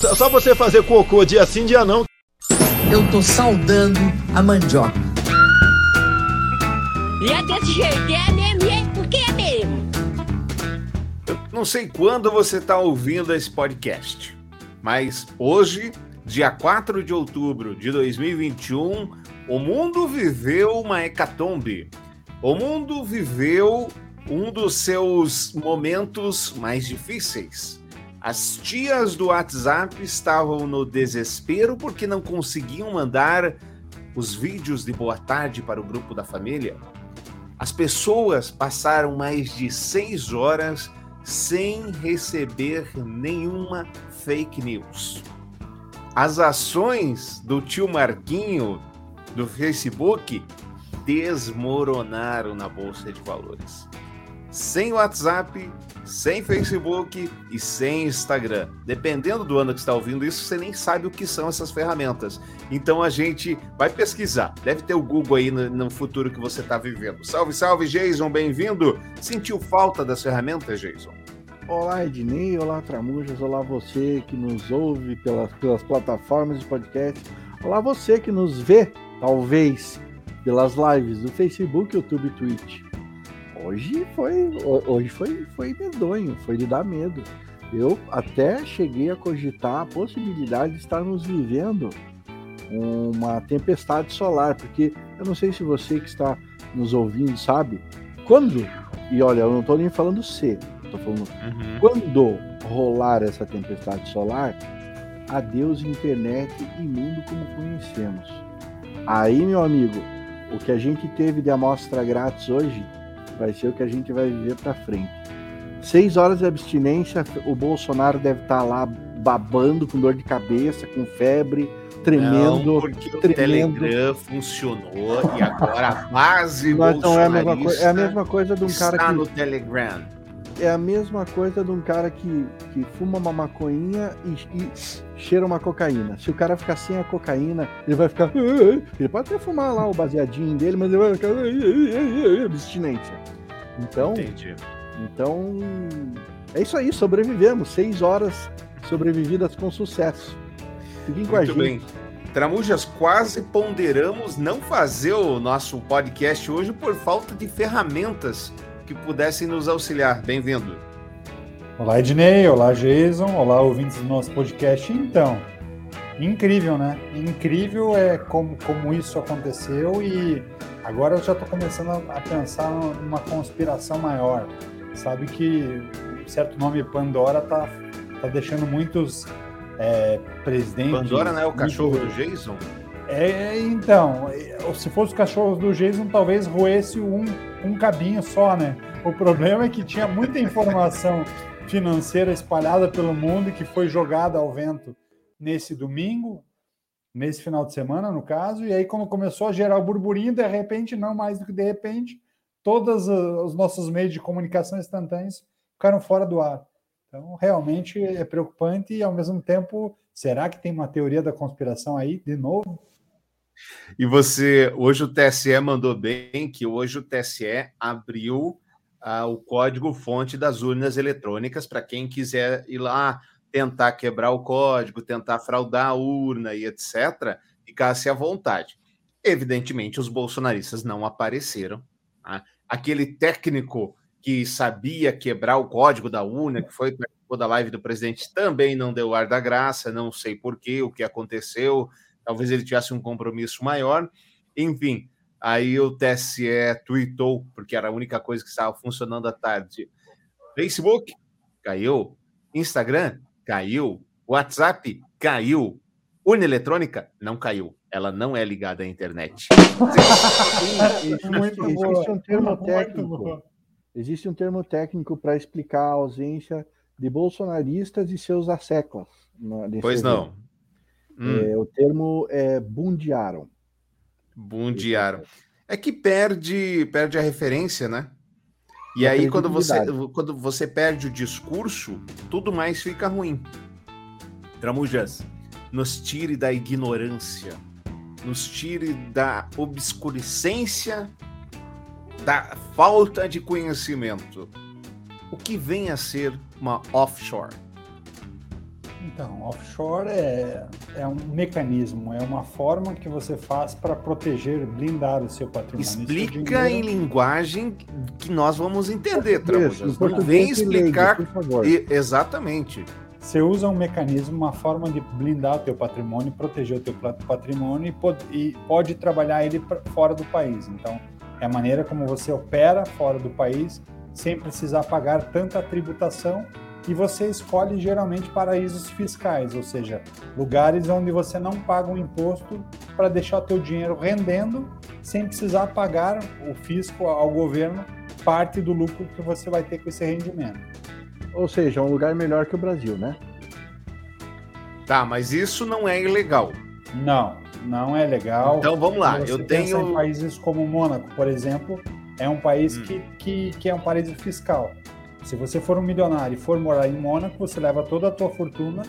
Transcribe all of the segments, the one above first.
Só você fazer cocô dia sim, dia não. Eu tô saudando a mandioca. E é desse jeito, é mesmo, é porque é mesmo. Eu não sei quando você está ouvindo esse podcast, mas hoje, dia 4 de outubro de 2021, o mundo viveu uma hecatombe. O mundo viveu um dos seus momentos mais difíceis. As tias do WhatsApp estavam no desespero porque não conseguiam mandar os vídeos de boa tarde para o grupo da família. As pessoas passaram mais de seis horas sem receber nenhuma fake news. As ações do tio Marquinho do Facebook desmoronaram na bolsa de valores sem WhatsApp, sem Facebook e sem Instagram. Dependendo do ano que está ouvindo isso, você nem sabe o que são essas ferramentas. Então a gente vai pesquisar. Deve ter o Google aí no, no futuro que você está vivendo. Salve, salve, Jason, bem-vindo. Sentiu falta das ferramentas, Jason? Olá, Ednei, olá, Tramujas, olá você que nos ouve pelas, pelas plataformas de podcast, olá você que nos vê, talvez, pelas lives do Facebook, YouTube e Twitch. Hoje foi, hoje foi, foi medonho, foi de dar medo. Eu até cheguei a cogitar a possibilidade de estarmos vivendo uma tempestade solar, porque eu não sei se você que está nos ouvindo sabe quando, e olha, eu não estou nem falando se, estou falando uhum. quando rolar essa tempestade solar, adeus internet e mundo como conhecemos. Aí, meu amigo, o que a gente teve de amostra grátis hoje vai ser o que a gente vai viver para frente. Seis horas de abstinência, o Bolsonaro deve estar tá lá babando com dor de cabeça, com febre, tremendo. Não, porque tremendo. o Telegram funcionou e agora a base Mas não é a mesma coisa, é a mesma coisa de um cara que no Telegram. É a mesma coisa de um cara que, que fuma uma maconhinha e, e cheira uma cocaína. Se o cara ficar sem a cocaína, ele vai ficar. Ele pode até fumar lá o baseadinho dele, mas ele vai ficar. abstinência. Então. Entendi. Então. É isso aí, sobrevivemos. Seis horas sobrevividas com sucesso. Fiquem com a gente. Bem. Tramujas, quase ponderamos não fazer o nosso podcast hoje por falta de ferramentas que pudessem nos auxiliar. Bem-vindo. Olá, Ednei. Olá, Jason. Olá, ouvintes do nosso podcast. Então, incrível, né? Incrível é como, como isso aconteceu e agora eu já estou começando a pensar numa conspiração maior. Sabe que certo nome Pandora tá, tá deixando muitos é, presidentes. Pandora não é o cachorro do Jason? É, então, se fosse o cachorro do Jason, talvez roesse um, um cabinho só, né? O problema é que tinha muita informação financeira espalhada pelo mundo e que foi jogada ao vento nesse domingo, nesse final de semana, no caso, e aí quando começou a gerar o burburinho, de repente, não mais do que de repente, todos os nossos meios de comunicação instantâneos ficaram fora do ar. Então, realmente é preocupante e, ao mesmo tempo, será que tem uma teoria da conspiração aí, de novo? E você, hoje o TSE mandou bem que hoje o TSE abriu ah, o código-fonte das urnas eletrônicas para quem quiser ir lá tentar quebrar o código, tentar fraudar a urna e etc., ficasse à vontade. Evidentemente, os bolsonaristas não apareceram. Tá? Aquele técnico que sabia quebrar o código da urna, que foi da live do presidente, também não deu ar da graça, não sei porquê, o que aconteceu, talvez ele tivesse um compromisso maior. Enfim, Aí o TSE tweetou, porque era a única coisa que estava funcionando à tarde. Facebook caiu, Instagram caiu, WhatsApp caiu, urna eletrônica não caiu. Ela não é ligada à internet. existe, existe um termo técnico. Existe um termo técnico para explicar a ausência de bolsonaristas e seus asseclas. Pois não. Hum. É, o termo é bundiaram. Bundiaram. É que perde, perde a referência, né? E aí, quando você, quando você perde o discurso, tudo mais fica ruim. Tramujas, nos tire da ignorância, nos tire da obscurecência, da falta de conhecimento. O que vem a ser uma offshore? Então, offshore é, é um mecanismo, é uma forma que você faz para proteger, blindar o seu patrimônio. Explica em linguagem que nós vamos entender, Tramujas. Não vem explicar. Leigo, por favor. exatamente. Você usa um mecanismo, uma forma de blindar o teu patrimônio, proteger o teu patrimônio e pode, e pode trabalhar ele fora do país. Então, é a maneira como você opera fora do país sem precisar pagar tanta tributação e você escolhe geralmente paraísos fiscais, ou seja, lugares onde você não paga um imposto para deixar o teu dinheiro rendendo sem precisar pagar o fisco ao governo parte do lucro que você vai ter com esse rendimento. Ou seja, um lugar melhor que o Brasil, né? Tá, mas isso não é ilegal. Não, não é legal. Então vamos lá, eu tenho em países como Mônaco, por exemplo, é um país hum. que, que, que é um paraíso fiscal. Se você for um milionário e for morar em Mônaco, você leva toda a tua fortuna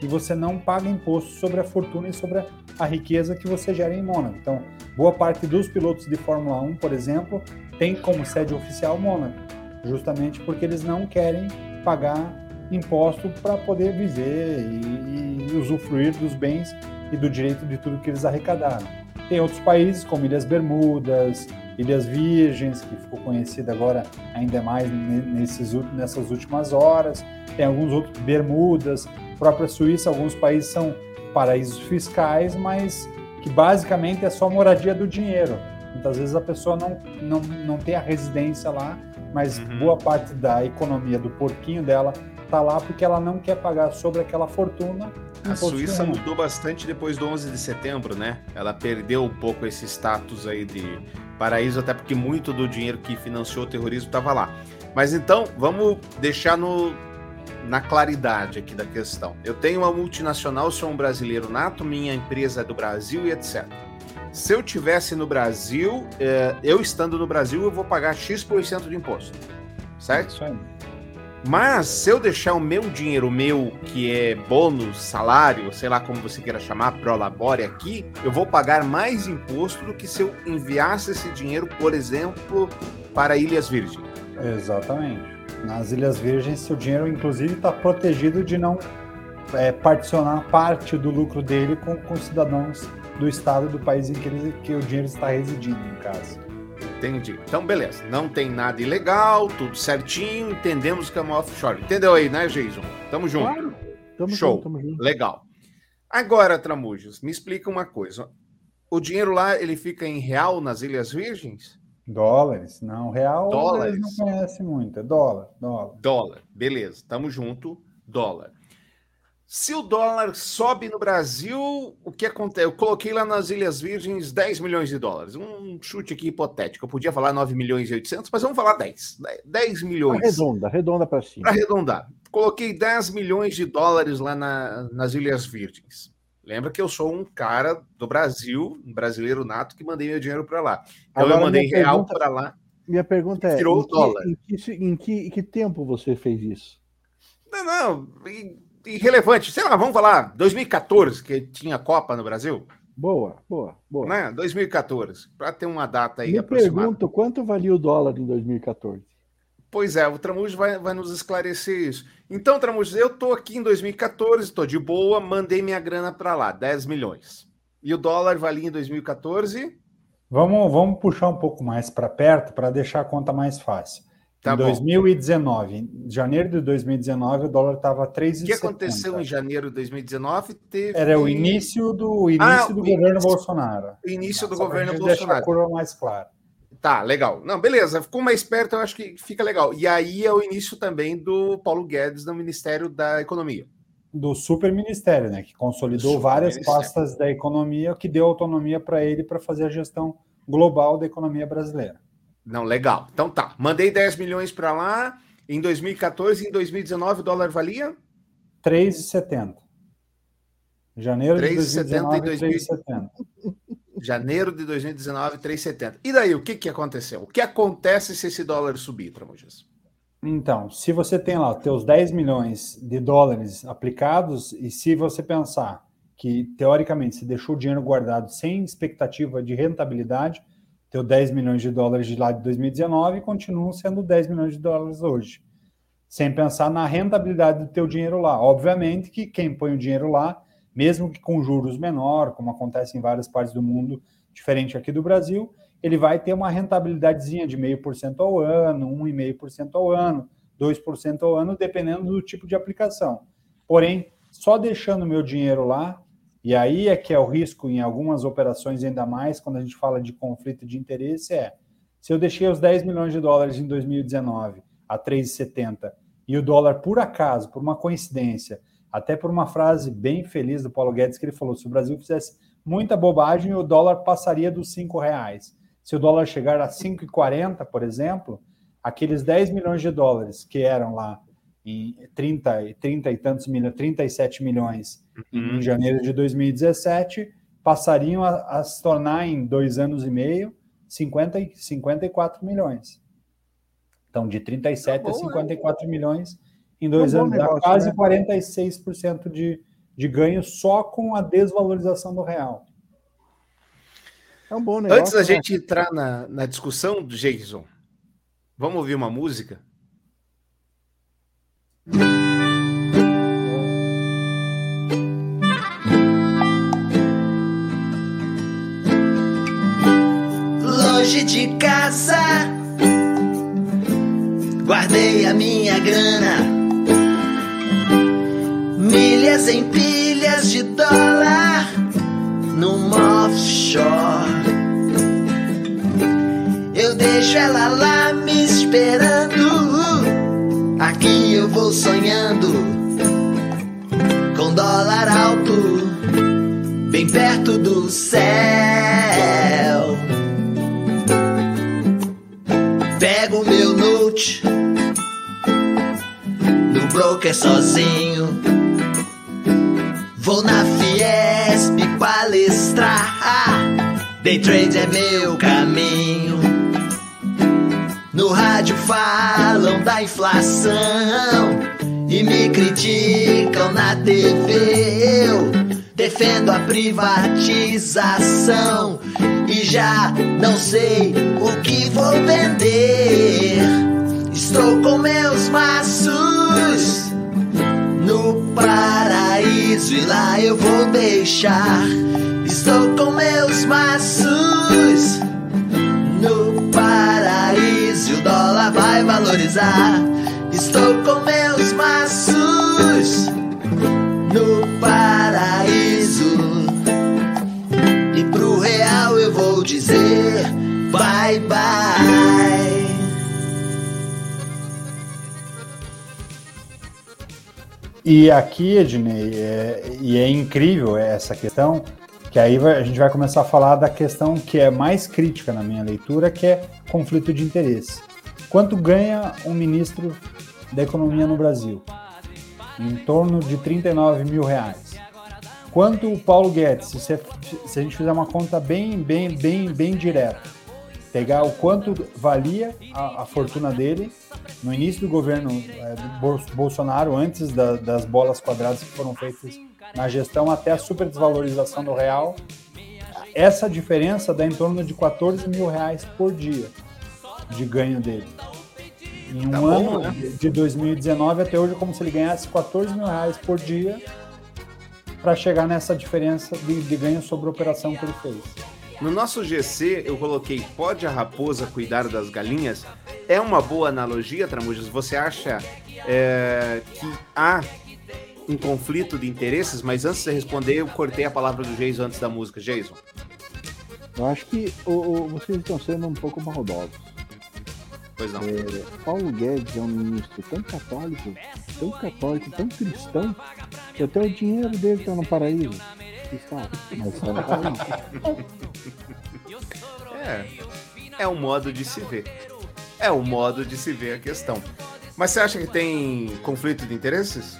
e você não paga imposto sobre a fortuna e sobre a riqueza que você gera em Mônaco. Então, boa parte dos pilotos de Fórmula 1, por exemplo, tem como sede oficial Mônaco, justamente porque eles não querem pagar imposto para poder viver e, e usufruir dos bens e do direito de tudo que eles arrecadaram. Tem outros países, como Ilhas Bermudas, Ilhas Virgens, que ficou conhecida agora ainda mais nesses, nessas últimas horas. Tem alguns outros, Bermudas, própria Suíça, alguns países são paraísos fiscais, mas que basicamente é só moradia do dinheiro. Muitas vezes a pessoa não, não, não tem a residência lá, mas uhum. boa parte da economia do porquinho dela está lá porque ela não quer pagar sobre aquela fortuna. A Suíça mudou bastante depois do 11 de setembro, né? Ela perdeu um pouco esse status aí de paraíso, até porque muito do dinheiro que financiou o terrorismo estava lá. Mas então, vamos deixar no, na claridade aqui da questão. Eu tenho uma multinacional, sou um brasileiro nato, minha empresa é do Brasil e etc. Se eu tivesse no Brasil, eh, eu estando no Brasil, eu vou pagar X% de imposto. Certo? Isso aí. Mas se eu deixar o meu dinheiro, meu que é bônus, salário, sei lá como você queira chamar, pro labore aqui, eu vou pagar mais imposto do que se eu enviasse esse dinheiro, por exemplo, para Ilhas Virgens. Exatamente. Nas Ilhas Virgens, seu dinheiro, inclusive, está protegido de não é, particionar parte do lucro dele com, com cidadãos do estado do país em que, ele, que o dinheiro está residindo, no caso. Entendi. Então, beleza. Não tem nada ilegal, tudo certinho, entendemos que é uma offshore. Entendeu aí, né, Jason? Tamo junto. Claro. Tamo Show. Junto, tamo junto. Legal. Agora, Tramujas, me explica uma coisa. O dinheiro lá, ele fica em real nas Ilhas Virgens? Dólares. Não, real Dólares. não conhece muito. É dólar, dólar. Dólar. Beleza. Tamo junto. Dólar. Se o dólar sobe no Brasil, o que acontece? Eu coloquei lá nas Ilhas Virgens 10 milhões de dólares. Um chute aqui hipotético. Eu podia falar 9 milhões e 800, mas vamos falar 10. 10 milhões. Arredonda, arredonda para cima. Para arredondar. Coloquei 10 milhões de dólares lá na, nas Ilhas Virgens. Lembra que eu sou um cara do Brasil, um brasileiro nato, que mandei meu dinheiro para lá. Então Agora, eu mandei real para lá. Minha pergunta é: em que, em, que, em, que, em que tempo você fez isso? Não, não irrelevante. Sei lá, vamos falar 2014, que tinha Copa no Brasil. Boa, boa, boa. Né? 2014, para ter uma data aí Me pergunto quanto valia o dólar em 2014. Pois é, o Tramujo vai, vai nos esclarecer isso. Então, Tramujo, eu estou aqui em 2014, estou de boa, mandei minha grana para lá, 10 milhões. E o dólar valia em 2014? Vamos, vamos puxar um pouco mais para perto para deixar a conta mais fácil. Tá em 2019, em janeiro de 2019, o dólar estava 3,70. O que aconteceu em janeiro de 2019? Teve... Era o início do, início ah, do governo início, Bolsonaro. O início do governo Bolsonaro. a curva mais clara. Tá, legal. Não, beleza. Ficou mais perto, eu acho que fica legal. E aí é o início também do Paulo Guedes no Ministério da Economia. Do super ministério, né? Que consolidou várias pastas da economia, que deu autonomia para ele para fazer a gestão global da economia brasileira. Não, legal. Então tá. Mandei 10 milhões para lá. Em 2014 e em 2019 o dólar valia? 3,70. Janeiro 3, de 2019, 3,70. Janeiro de 2019, 3,70. E daí, o que, que aconteceu? O que acontece se esse dólar subir, Tramujas? Então, se você tem lá os teus 10 milhões de dólares aplicados, e se você pensar que, teoricamente, você deixou o dinheiro guardado sem expectativa de rentabilidade, teu 10 milhões de dólares de lá de 2019 continuam sendo 10 milhões de dólares hoje. sem pensar na rentabilidade do teu dinheiro lá. Obviamente que quem põe o dinheiro lá, mesmo que com juros menor, como acontece em várias partes do mundo, diferente aqui do Brasil, ele vai ter uma rentabilidadezinha de 0,5% ao ano, 1,5% ao ano, 2% ao ano, dependendo do tipo de aplicação. Porém, só deixando meu dinheiro lá, e aí é que é o risco em algumas operações, ainda mais quando a gente fala de conflito de interesse, é se eu deixei os 10 milhões de dólares em 2019 a 3,70 e o dólar, por acaso, por uma coincidência, até por uma frase bem feliz do Paulo Guedes, que ele falou: se o Brasil fizesse muita bobagem, o dólar passaria dos 5 reais. Se o dólar chegar a 5,40, por exemplo, aqueles 10 milhões de dólares que eram lá em 30, 30 e tantos milhões, 37 milhões uhum. em janeiro de 2017, passariam a, a, se tornar em dois anos e meio 50, 54 milhões. Então, de 37 tá bom, a 54 é. milhões em dois é um anos, negócio, dá quase né? 46% de, de ganho só com a desvalorização do real. É um bom negócio. Antes da né? gente entrar na, na discussão do Jason, vamos ouvir uma música? Longe de casa, guardei a minha grana, milhas em pilhas de dólar num offshore. Eu deixo ela lá me esperando Sonhando com dólar alto, bem perto do céu. Pego meu note no broker sozinho. Vou na Fiesp palestrar. Day trade é meu caminho. No rádio falam da inflação e me criticam na TV. Eu defendo a privatização e já não sei o que vou vender. Estou com meus maços no paraíso e lá eu vou deixar. Estou com meus maços dólar vai valorizar. Estou com meus maços no paraíso e pro real eu vou dizer bye bye. E aqui, Ednei, é, e é incrível essa questão, que aí a gente vai começar a falar da questão que é mais crítica na minha leitura, que é conflito de interesse. Quanto ganha um ministro da economia no Brasil? Em torno de 39 mil reais. Quanto o Paulo Guedes, se, se a gente fizer uma conta bem, bem, bem, bem direta, pegar o quanto valia a, a fortuna dele no início do governo é, do Bolsonaro, antes da, das bolas quadradas que foram feitas na gestão até a super desvalorização do real. Essa diferença dá em torno de 14 mil reais por dia de ganho dele. Em um tá ano, bom, né? de 2019 até hoje, como se ele ganhasse 14 mil reais por dia para chegar nessa diferença de, de ganho sobre a operação que ele fez. No nosso GC, eu coloquei pode a raposa cuidar das galinhas? É uma boa analogia, Tramujas? Você acha é, que há um conflito de interesses, mas antes de responder, eu cortei a palavra do Jason antes da música. Jason. Eu acho que o, o, vocês estão sendo um pouco maldosos. Pois não. É, Paulo Guedes é um ministro tão católico, tão católico, tão cristão, que até o dinheiro dele está no paraíso. Está, mas está no paraíso. É, é um modo de se ver. É o um modo de se ver a questão. Mas você acha que tem conflito de interesses?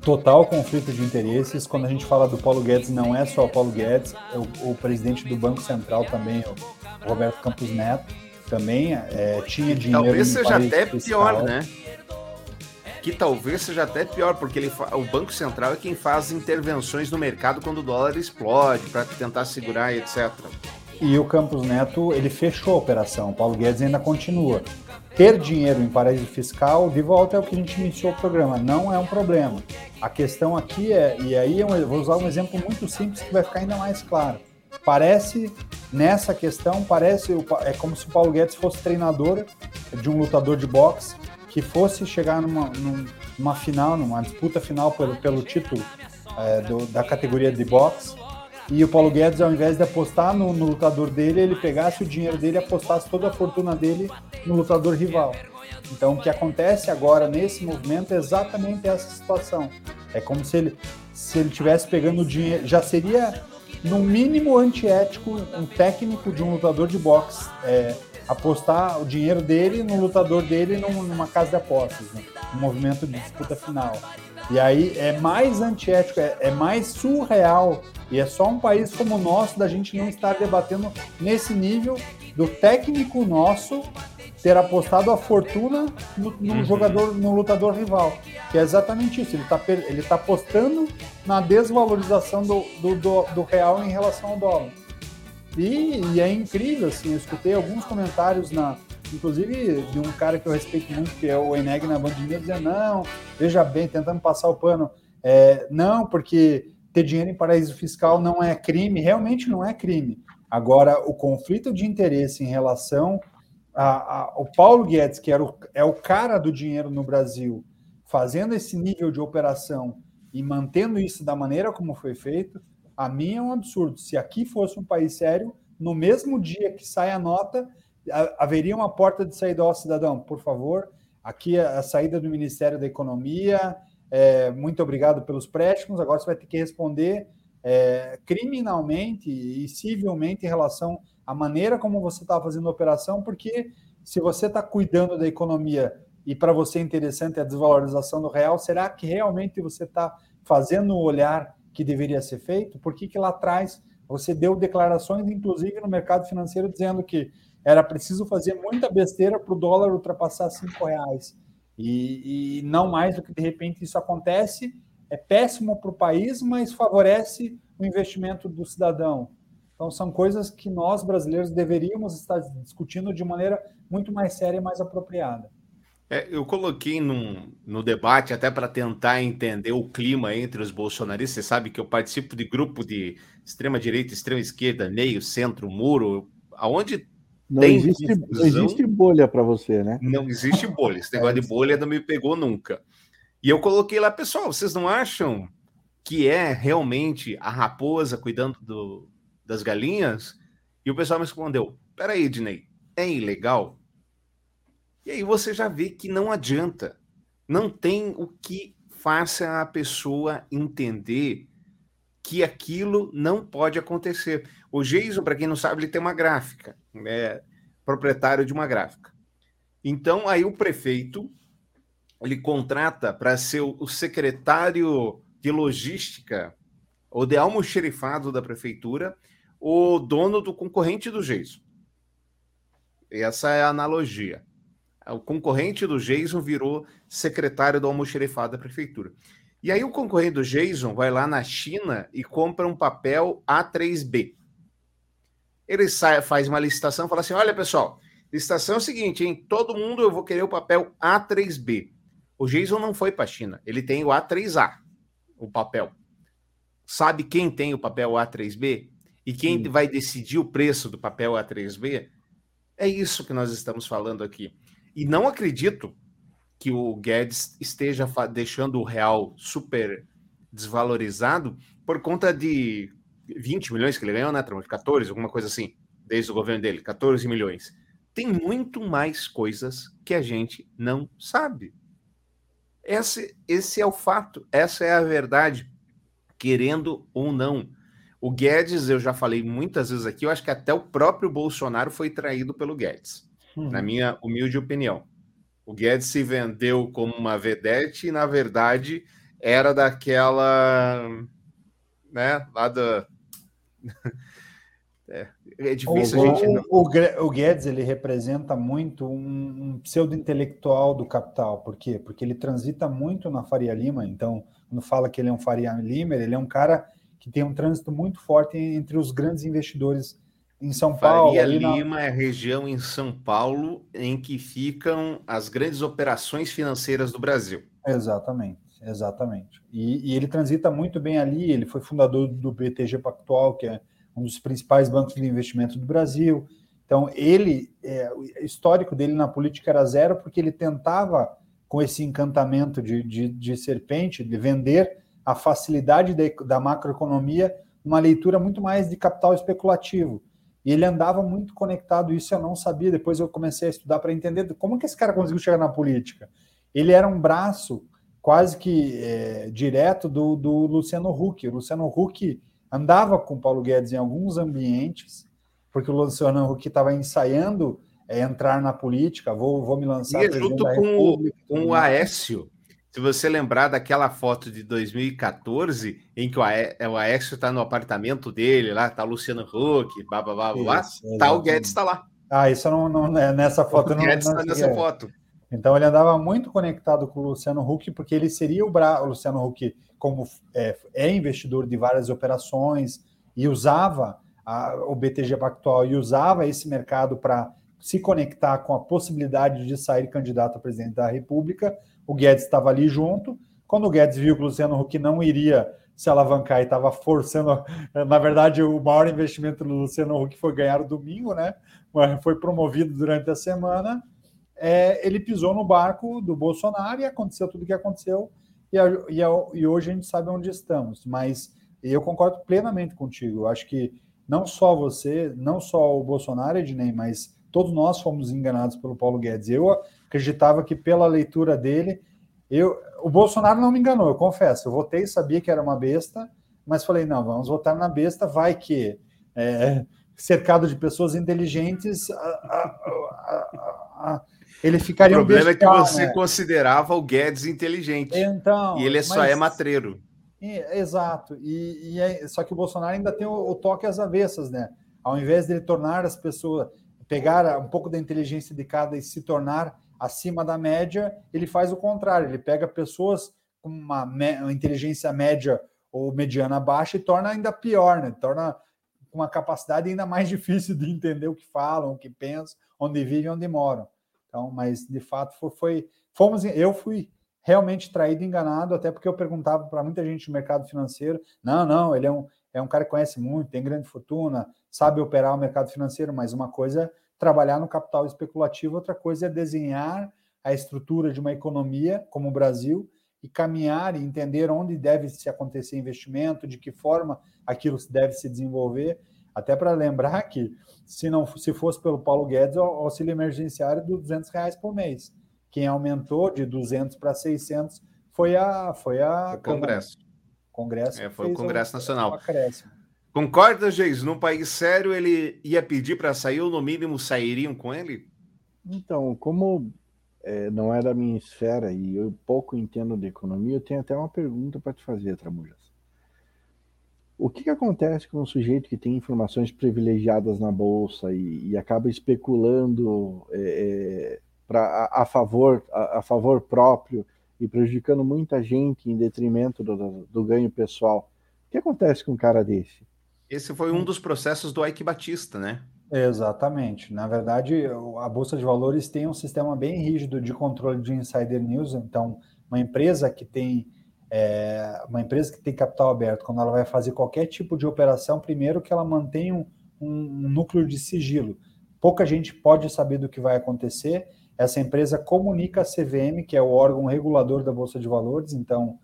total conflito de interesses. Quando a gente fala do Paulo Guedes, não é só o Paulo Guedes, é o, o presidente do Banco Central também, o Roberto Campos Neto, também é, tinha dinheiro. Talvez seja até fiscal. pior, né? Que talvez seja até pior, porque ele, o Banco Central é quem faz intervenções no mercado quando o dólar explode, para tentar segurar etc. E o Campos Neto, ele fechou a operação, o Paulo Guedes ainda continua. ter dinheiro em paraíso fiscal, de volta é o que a gente iniciou o programa, não é um problema. A questão aqui é, e aí eu vou usar um exemplo muito simples que vai ficar ainda mais claro. Parece, nessa questão, parece, é como se o Paulo Guedes fosse treinador de um lutador de boxe que fosse chegar numa, numa final, numa disputa final pelo, pelo título é, do, da categoria de boxe, e o Paulo Guedes, ao invés de apostar no, no, lutador dele, ele pegasse o dinheiro dele e apostasse toda a fortuna dele no lutador rival. Então, o que acontece agora nesse movimento é exatamente essa situação. É como se ele se ele tivesse pegando o dinheiro, já seria no mínimo antiético um técnico de um lutador de boxe é, apostar o dinheiro dele no lutador dele numa casa de apostas, né? um movimento de disputa final. E aí é mais antiético, é, é, mais surreal. E é só um país como o nosso da gente não estar debatendo nesse nível do técnico nosso ter apostado a fortuna no, no uhum. jogador, no lutador rival. Que é exatamente isso. Ele está ele tá apostando na desvalorização do, do, do, do, real em relação ao dólar. E, e é incrível, assim, eu escutei alguns comentários na, inclusive de um cara que eu respeito muito, que é o Eneg na Band News, dizendo, não, veja bem, tentando passar o pano, é, não, porque ter dinheiro em paraíso fiscal não é crime, realmente não é crime. Agora, o conflito de interesse em relação ao Paulo Guedes, que era o, é o cara do dinheiro no Brasil, fazendo esse nível de operação e mantendo isso da maneira como foi feito, a mim é um absurdo. Se aqui fosse um país sério, no mesmo dia que sai a nota, haveria uma porta de saída ao cidadão, por favor. Aqui é a saída do Ministério da Economia. É, muito obrigado pelos préstimos. Agora você vai ter que responder é, criminalmente e civilmente em relação à maneira como você está fazendo a operação, porque se você está cuidando da economia e para você é interessante a desvalorização do real, será que realmente você está fazendo o olhar que deveria ser feito? Por que, que lá atrás você deu declarações, inclusive no mercado financeiro, dizendo que era preciso fazer muita besteira para o dólar ultrapassar cinco reais. E, e, não mais do que de repente isso acontece, é péssimo para o país, mas favorece o investimento do cidadão. Então são coisas que nós brasileiros deveríamos estar discutindo de maneira muito mais séria e mais apropriada. É, eu coloquei num, no debate até para tentar entender o clima entre os bolsonaristas. Você sabe que eu participo de grupo de extrema direita, extrema esquerda, meio, centro, muro, aonde não existe, não existe bolha para você, né? Não existe bolha. Esse negócio é, de bolha não me pegou nunca. E eu coloquei lá, pessoal, vocês não acham que é realmente a raposa cuidando do, das galinhas? E o pessoal me respondeu: peraí, Ednei, é ilegal? E aí você já vê que não adianta. Não tem o que faça a pessoa entender que aquilo não pode acontecer. O Jason, para quem não sabe, ele tem uma gráfica, é proprietário de uma gráfica. Então, aí o prefeito ele contrata para ser o secretário de logística ou de almoxerifado da prefeitura o dono do concorrente do Jason. Essa é a analogia. O concorrente do Jason virou secretário do almoxerifado da prefeitura. E aí o concorrente do Jason vai lá na China e compra um papel A3B. Ele sai, faz uma licitação e fala assim: olha, pessoal, licitação é o seguinte, hein? Todo mundo eu vou querer o papel A3B. O Jason não foi para a China, ele tem o A3A, o papel. Sabe quem tem o papel A3B? E quem Sim. vai decidir o preço do papel A3B? É isso que nós estamos falando aqui. E não acredito que o Guedes esteja deixando o real super desvalorizado por conta de 20 milhões que ele ganhou, né, Trump? 14, alguma coisa assim, desde o governo dele, 14 milhões. Tem muito mais coisas que a gente não sabe. Esse, esse é o fato, essa é a verdade, querendo ou não. O Guedes, eu já falei muitas vezes aqui, eu acho que até o próprio Bolsonaro foi traído pelo Guedes, hum. na minha humilde opinião. O Guedes se vendeu como uma vedete e, na verdade, era daquela. Né, lá da. é, é, difícil o, a gente. O, o, Guedes ele representa muito um, um pseudo-intelectual do capital. Por quê? Porque ele transita muito na Faria Lima. Então, quando fala que ele é um Faria Lima, ele é um cara que tem um trânsito muito forte entre os grandes investidores em São Paulo. Faria ali na- Lima é a região em São Paulo em que ficam as grandes operações financeiras do Brasil. Exatamente, exatamente. E, e ele transita muito bem ali. Ele foi fundador do BTG Pactual, que é um dos principais bancos de investimento do Brasil. Então, ele, é, o histórico dele na política era zero, porque ele tentava, com esse encantamento de, de, de serpente, de vender a facilidade da, da macroeconomia, uma leitura muito mais de capital especulativo. E ele andava muito conectado, isso eu não sabia. Depois eu comecei a estudar para entender como que esse cara conseguiu chegar na política. Ele era um braço quase que é, direto do, do Luciano Huck. O Luciano Huck andava com o Paulo Guedes em alguns ambientes, porque o Luciano Huck estava ensaiando é, entrar na política, vou, vou me lançar E junto com com o. Aécio. Se você lembrar daquela foto de 2014, em que o Aé- o Aécio está no apartamento dele, lá tá o Luciano Huck, blá, blá, blá, blá, Isso, tá o. Guedes está lá. Ah, isso não, não é nessa foto. O não, Guedes está nessa foto. Então ele andava muito conectado com o Luciano Huck, porque ele seria o, bra... o Luciano Huck, como é, é investidor de várias operações e usava a- o BTG Pactual e usava esse mercado para se conectar com a possibilidade de sair candidato a presidente da República. O Guedes estava ali junto. Quando o Guedes viu que o Luciano Huck não iria se alavancar e estava forçando, na verdade, o maior investimento do Luciano Huck foi ganhar o domingo, né? Foi promovido durante a semana é, ele pisou no barco do Bolsonaro e aconteceu tudo o que aconteceu, e, a- e a- e hoje a gente sabe onde estamos. Mas eu concordo plenamente contigo. Eu acho que não só você, não só o Bolsonaro, Ednei, mas todos nós fomos enganados pelo Paulo Guedes. Eu acreditava que pela leitura dele, eu, o Bolsonaro não me enganou, eu confesso. Eu votei, sabia que era uma besta, mas falei, não, vamos votar na besta, vai que é, cercado de pessoas inteligentes, a- a- a- ele O ficaria um problema é que bestial, você né? considerava o Guedes inteligente. Então, e ele só mas- é matreiro. É, Exato. E, e é- só que o Bolsonaro ainda tem o, o toque às avessas, né? Ao invés de ele tornar as pessoas, pegar um pouco da inteligência de cada e se tornar acima da média, ele faz o contrário. Ele pega pessoas com uma, uma inteligência média ou mediana baixa e torna ainda pior, né? Torna com uma capacidade ainda mais difícil de entender o que falam, o que pensam, onde vivem, onde moram. Então, mas de fato foi, foi fomos, eu fui realmente traído, enganado, até porque eu perguntava para muita gente no mercado financeiro, não, não, ele é um, é um cara que conhece muito, tem grande fortuna, sabe operar o mercado financeiro, mas uma coisa trabalhar no capital especulativo, outra coisa é desenhar a estrutura de uma economia como o Brasil e caminhar e entender onde deve se acontecer investimento, de que forma aquilo deve se desenvolver, até para lembrar que se não se fosse pelo Paulo Guedes, o auxílio emergenciário de 200 reais por mês. Quem aumentou de 200 para 600 foi a foi a O Congresso. Congresso. É, foi o Congresso Nacional. o acréscimo. Concorda, Geis? Num país sério, ele ia pedir para sair, ou no mínimo sairiam com ele? Então, como é, não é da minha esfera e eu pouco entendo de economia, eu tenho até uma pergunta para te fazer, Tramujas. O que, que acontece com um sujeito que tem informações privilegiadas na bolsa e, e acaba especulando é, é, pra, a, a favor, a, a favor próprio e prejudicando muita gente em detrimento do, do- do ganho pessoal? O que acontece com um cara desse? Esse foi um dos processos do Ike Batista, né? Exatamente. Na verdade, a Bolsa de Valores tem um sistema bem rígido de controle de insider news. Então, uma empresa que tem é, uma empresa que tem capital aberto, quando ela vai fazer qualquer tipo de operação, primeiro que ela mantém um, um núcleo de sigilo. Pouca gente pode saber do que vai acontecer. Essa empresa comunica a CVM, que é o órgão regulador da Bolsa de Valores. Então,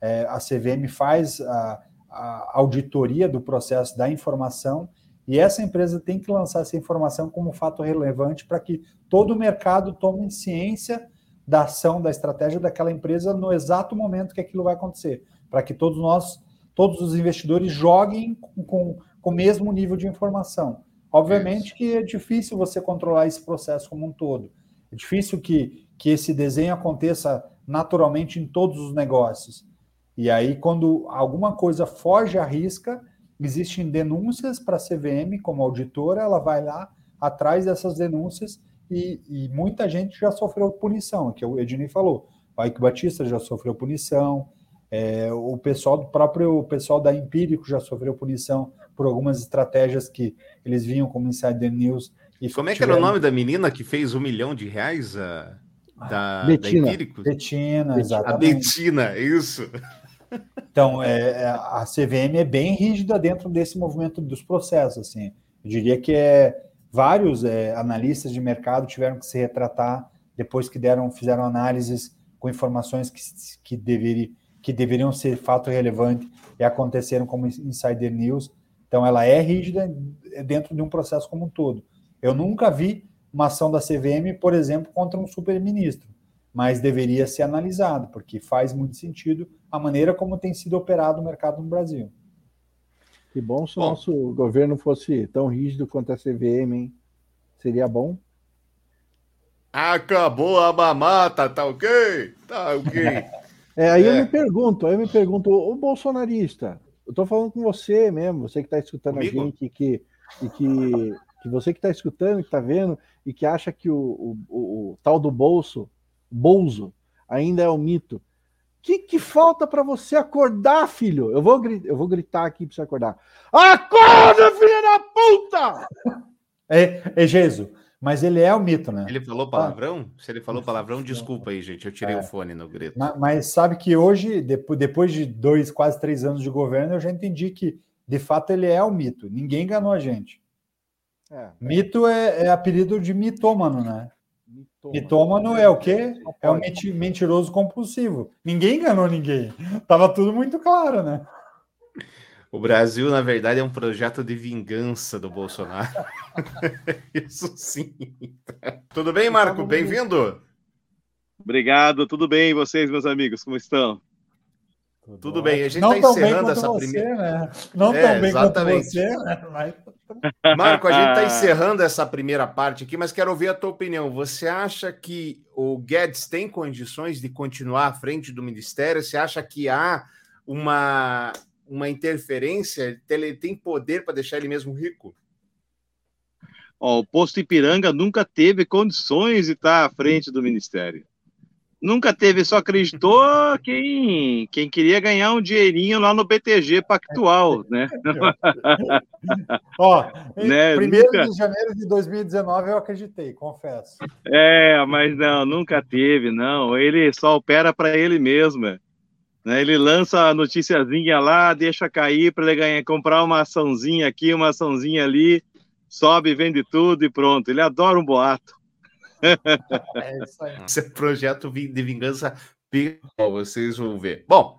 é, a CVM faz a, a auditoria do processo da informação e essa empresa tem que lançar essa informação como fato relevante para que todo o mercado tome ciência da ação, da estratégia daquela empresa no exato momento que aquilo vai acontecer, para que todos nós, todos os investidores joguem com, com, com o mesmo nível de informação. Obviamente Isso. que é difícil você controlar esse processo como um todo. É difícil que, que esse desenho aconteça naturalmente em todos os negócios. E aí, quando alguma coisa foge à risca, existem denúncias para a CVM como auditora, ela vai lá atrás dessas denúncias e, e muita gente já sofreu punição, que o Ednei falou. O Ike Batista já sofreu punição, É, o pessoal do próprio o pessoal da Empírico já sofreu punição por algumas estratégias que eles vinham como Insider News. E Como é que tiveram... era o nome da menina que fez um milhão de reais a, da, Betina. da Empíricos? Betina, exatamente. A Betina, isso. Então, é, a CVM é bem rígida dentro desse movimento dos processos. Assim. Eu diria que é, vários é, analistas de mercado tiveram que se retratar depois que deram, fizeram análises com informações que, que, deveri, que deveriam ser fato relevante e aconteceram como insider news. Então, ela é rígida dentro de um processo como um todo. Eu nunca vi uma ação da CVM, por exemplo, contra um superministro, mas deveria ser analisado, porque faz muito sentido a maneira como tem sido operado o mercado no Brasil. Que bom se o nosso governo fosse tão rígido quanto a CVM, hein? Seria bom. Acabou a mamata, tá ok? Tá ok. é, aí é. eu me pergunto, aí eu me pergunto, o bolsonarista, eu tô falando com você mesmo, você que está escutando Comigo? a gente que, e que, que você que está escutando, que está vendo, e que acha que o, o, o, o tal do bolso, bolso, ainda é um mito que, que falta para você acordar, filho? Eu vou, eu vou gritar aqui para você acordar. Acorda, filha da puta! É, é Jesus. Mas ele é o mito, né? Ele falou palavrão? Se ele falou palavrão, desculpa aí, gente. Eu tirei é. o fone no grito. Mas, mas, sabe que hoje, depois de dois, quase três anos de governo, eu já entendi que, de fato, ele é o mito. Ninguém enganou a gente. É. Mito é, é apelido de mitômano, né? Mitômano é o quê? É um mentiroso compulsivo. Ninguém enganou ninguém. Tava tudo muito claro, né? O Brasil, na verdade, é um projeto de vingança do Bolsonaro. Isso sim. Tudo bem, Marco? Bem-vindo. Obrigado, tudo bem? E vocês, meus amigos, como estão? Tudo, tudo bem, a gente está encerrando essa você, primeira. Né? Não é, tão bem exatamente. quanto você, né? Mas... Marco, a gente está encerrando essa primeira parte aqui, mas quero ouvir a tua opinião. Você acha que o Guedes tem condições de continuar à frente do ministério? Você acha que há uma, uma interferência? Ele tem poder para deixar ele mesmo rico? O posto Ipiranga nunca teve condições de estar à frente do ministério nunca teve, só acreditou quem, quem queria ganhar um dinheirinho lá no BTG Pactual, né? Ó, né? primeiro nunca... de janeiro de 2019 eu acreditei, confesso. É, mas não, nunca teve, não. Ele só opera para ele mesmo. Né? Ele lança a noticiazinha lá, deixa cair para ele ganhar, comprar uma açãozinha aqui, uma açãozinha ali, sobe, vende tudo e pronto. Ele adora um boato. É isso aí. Esse é projeto de vingança vocês vão ver. Bom.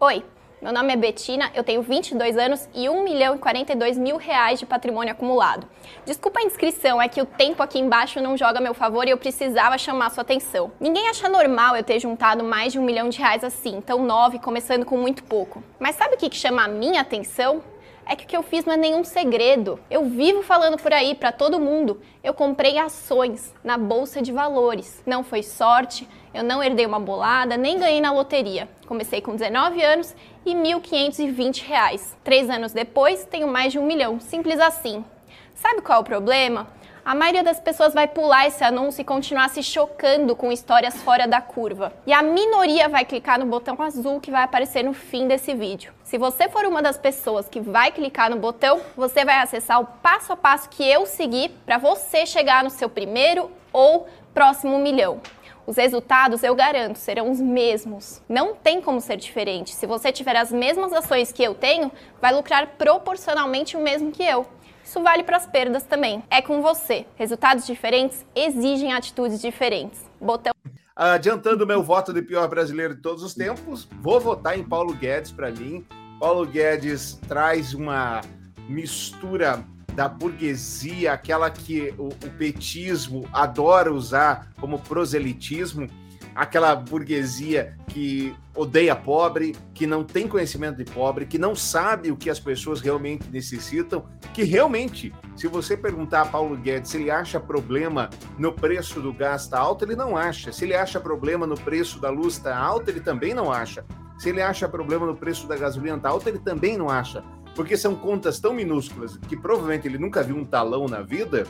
Oi, meu nome é Betina, eu tenho 22 anos e 1 milhão e 42 mil reais de patrimônio acumulado. Desculpa a inscrição, é que o tempo aqui embaixo não joga a meu favor e eu precisava chamar sua atenção. Ninguém acha normal eu ter juntado mais de um milhão de reais assim, tão nove, começando com muito pouco. Mas sabe o que chama a minha atenção? É que o que eu fiz não é nenhum segredo. Eu vivo falando por aí para todo mundo. Eu comprei ações na bolsa de valores. Não foi sorte, eu não herdei uma bolada, nem ganhei na loteria. Comecei com 19 anos e 1.520 reais. Três anos depois, tenho mais de um milhão. Simples assim. Sabe qual é o problema? A maioria das pessoas vai pular esse anúncio e continuar se chocando com histórias fora da curva. E a minoria vai clicar no botão azul que vai aparecer no fim desse vídeo. Se você for uma das pessoas que vai clicar no botão, você vai acessar o passo a passo que eu segui para você chegar no seu primeiro ou próximo milhão. Os resultados, eu garanto, serão os mesmos. Não tem como ser diferente. Se você tiver as mesmas ações que eu tenho, vai lucrar proporcionalmente o mesmo que eu. Isso vale para as perdas também. É com você. Resultados diferentes exigem atitudes diferentes. Botão. Adiantando meu voto de pior brasileiro de todos os tempos, vou votar em Paulo Guedes para mim. Paulo Guedes traz uma mistura da burguesia, aquela que o, o petismo adora usar como proselitismo aquela burguesia que odeia pobre, que não tem conhecimento de pobre, que não sabe o que as pessoas realmente necessitam, que realmente, se você perguntar a Paulo Guedes se ele acha problema no preço do gás está alto, ele não acha. Se ele acha problema no preço da luz está alto, ele também não acha. Se ele acha problema no preço da gasolina está alto, ele também não acha. Porque são contas tão minúsculas que provavelmente ele nunca viu um talão na vida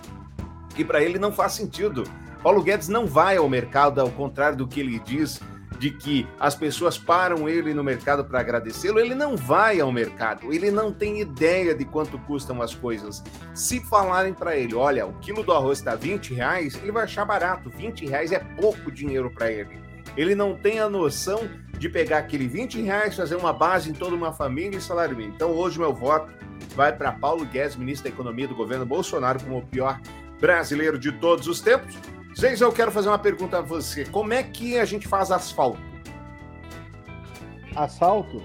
que para ele não faz sentido. Paulo Guedes não vai ao mercado, ao contrário do que ele diz, de que as pessoas param ele no mercado para agradecê-lo, ele não vai ao mercado, ele não tem ideia de quanto custam as coisas. Se falarem para ele, olha, o quilo do arroz está 20 reais, ele vai achar barato, 20 reais é pouco dinheiro para ele. Ele não tem a noção de pegar aquele 20 reais, fazer uma base em toda uma família e salário mínimo. Então hoje meu voto vai para Paulo Guedes, ministro da Economia do governo Bolsonaro, como o pior brasileiro de todos os tempos. Gente, eu quero fazer uma pergunta a você. Como é que a gente faz asfalto? Assalto?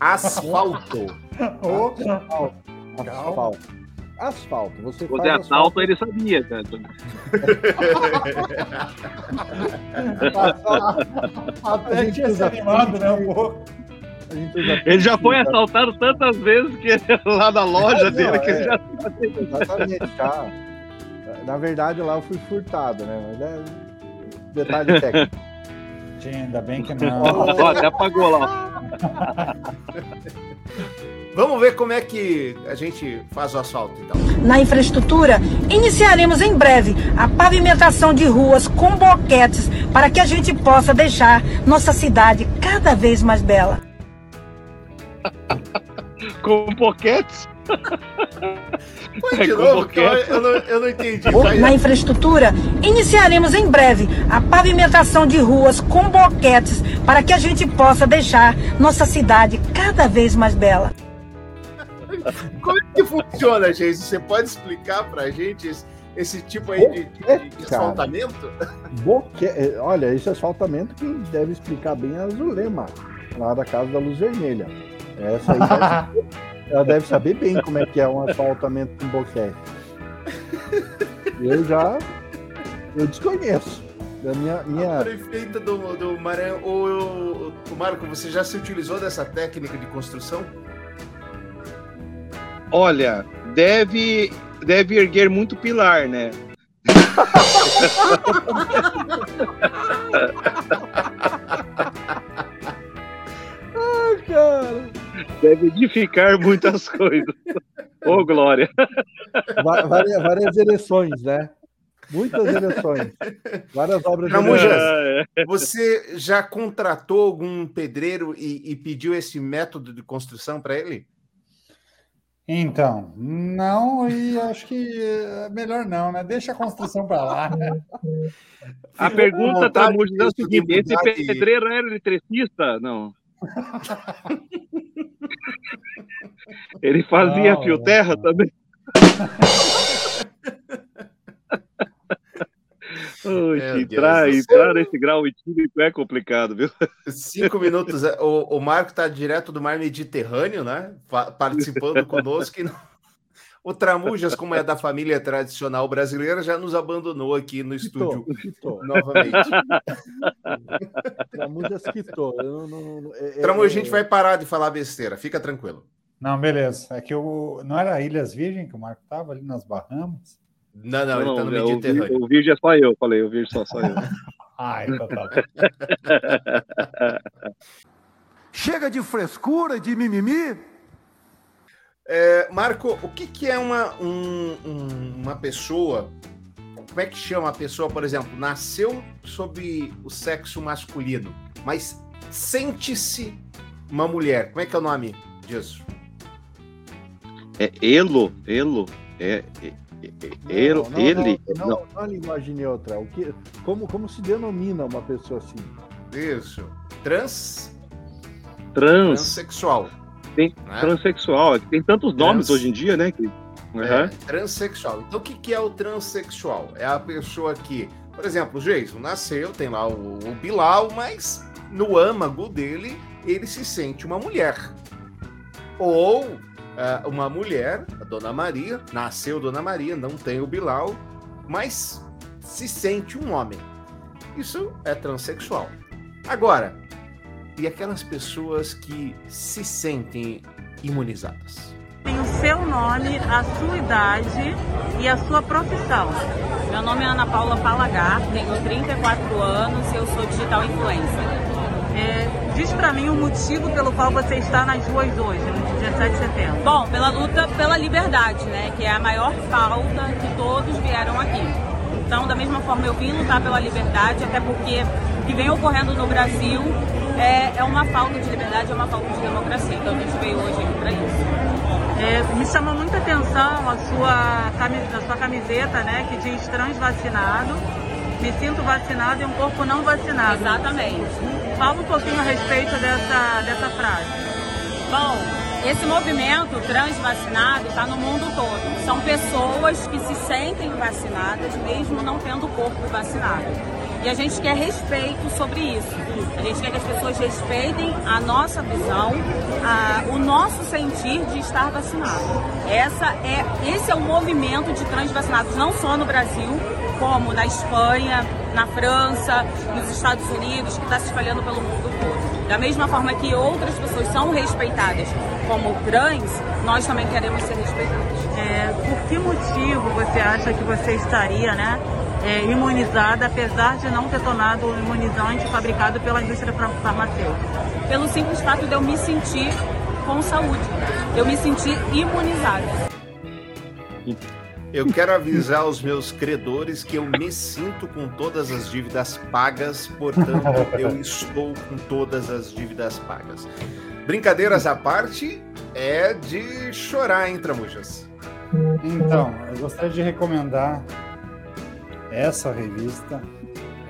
Asfalto. Asfalto. Asfalto. Asfalto. Você Fazer faz assalto ele sabia, cara. Até A gente tinha se animado, né? Um pouco. Ele já foi tudo, assaltado tantas vezes que lá na loja Não, dele que é. ele já Exatamente, tá? Na verdade, lá eu fui furtado, né? Mas é detalhe técnico. Gente, ainda bem que não. Ó, até apagou lá. Vamos ver como é que a gente faz o asfalto, então. Na infraestrutura, iniciaremos em breve a pavimentação de ruas com boquetes para que a gente possa deixar nossa cidade cada vez mais bela. Com boquetes. Põe de É, com novo, que eu, eu não, eu não entendi. Na infraestrutura, iniciaremos em breve a pavimentação de ruas com boquetes para que a gente possa deixar nossa cidade cada vez mais bela. Como é que funciona, gente? Você pode explicar pra gente esse, esse tipo aí de, de- de asfaltamento? Boque... é, Olha, esse asfaltamento quem deve explicar bem a Zulema, lá da Casa da Luz Vermelha. Essa aí. ela deve saber bem como é que é um asfaltamento com boquete. Eu já. Eu desconheço. Da minha, minha... Prefeita do, do Maranhão, o, o Marco, você já se utilizou dessa técnica de construção? Olha, deve, deve erguer muito pilar, né? Cara, Deve edificar muitas coisas. Ô, Glória. va- várias, várias eleições, né? Muitas eleições. Várias obras de Tramujas, eleições. É, você já contratou algum pedreiro e, e pediu esse método de construção para ele? Então, não, e acho que é melhor não, né? Deixa a construção para lá. A com pergunta, Tramujas, é o de seguinte: esse de- pedreiro era eletricista? Não. Ele fazia Não, fio não, terra não. também? Oxe, entrar, entrar nesse grau etílico é complicado, viu? Cinco minutos. é, O, o Marco está direto do mar Mediterrâneo, né? Pa- Participando conosco. E não- O Tramujas, como é da família tradicional brasileira, já nos abandonou aqui no estúdio Quitou, quitou. novamente. Tramujas quitou. Eu não- não- não- é- é- Tramujas, a gente vai parar de falar besteira, fica tranquilo. Não, beleza. É que o não era Ilhas Virgem que o Marco estava ali nas Bahamas? Não, não, ele está no é, o Mediterrâneo. O vídeo é só eu, falei, o vídeo só só eu. Ah, então tá. Chega de frescura, de mimimi. É, Marco, o que, que é uma, um- um- uma pessoa? Como é que chama a pessoa, por exemplo, nasceu sob o sexo masculino, mas sente-se uma mulher? Como é que é o nome disso? É Elo, Elo, é, é, é- é- Elo, Não, não, ele? Não, não, não a linguagem neutra. O que, como, como se denomina uma pessoa assim? Isso. Trans, Trans, transexual. Tem né? transexual, é tem tantos nomes Trans. hoje em dia, né? que- É, Aham. transexual. Então, o que, que é o transexual? É a pessoa que, por exemplo, o Jason nasceu, tem lá o, o Bilal, mas no âmago dele, ele se sente uma mulher. Ou ah, uma mulher, a Dona Maria, nasceu Dona Maria, não tem o Bilal, mas se sente um homem. Isso é transexual. Agora, e aquelas pessoas que se sentem imunizadas? Tem o seu nome, a sua idade e a sua profissão. Meu nome é Ana Paula Palagar, tenho 34 anos e eu sou digital influencer. É, diz pra mim o motivo pelo qual você está nas ruas hoje, no dia 7 de setembro. Bom, pela luta pela liberdade, né? Que é a maior pauta que todos vieram aqui. Então, da mesma forma, eu vim lutar pela liberdade, até porque que vem ocorrendo no Brasil é, é uma falta de liberdade, é uma falta de democracia. Então a gente veio hoje aqui para isso. É, me chamou muita atenção a sua, a sua camiseta, né, que diz transvacinado. Me sinto vacinado e um corpo não vacinado. Exatamente. Fala um pouquinho a respeito dessa, dessa frase. Bom, esse movimento transvacinado está no mundo todo. São pessoas que se sentem vacinadas mesmo não tendo o corpo vacinado. E a gente quer respeito sobre isso. A gente quer que as pessoas respeitem a nossa visão, a, o nosso sentir de estar vacinado. Essa é, esse é o movimento de transvacinados, não só no Brasil, como na Espanha, na França, nos Estados Unidos, que está se espalhando pelo mundo todo. Da mesma forma que outras pessoas são respeitadas como trans, nós também queremos ser respeitados. É, por que motivo você acha que você estaria, né? É, imunizada, apesar de não ter tomado o imunizante fabricado pela indústria farmacêutica. Pelo simples fato de eu me sentir com saúde, eu me sentir imunizada. Eu quero avisar os meus credores que eu me sinto com todas as dívidas pagas, portanto, eu estou com todas as dívidas pagas. Brincadeiras à parte, é de chorar, hein, Tramujas? Então, eu gostaria de recomendar essa revista.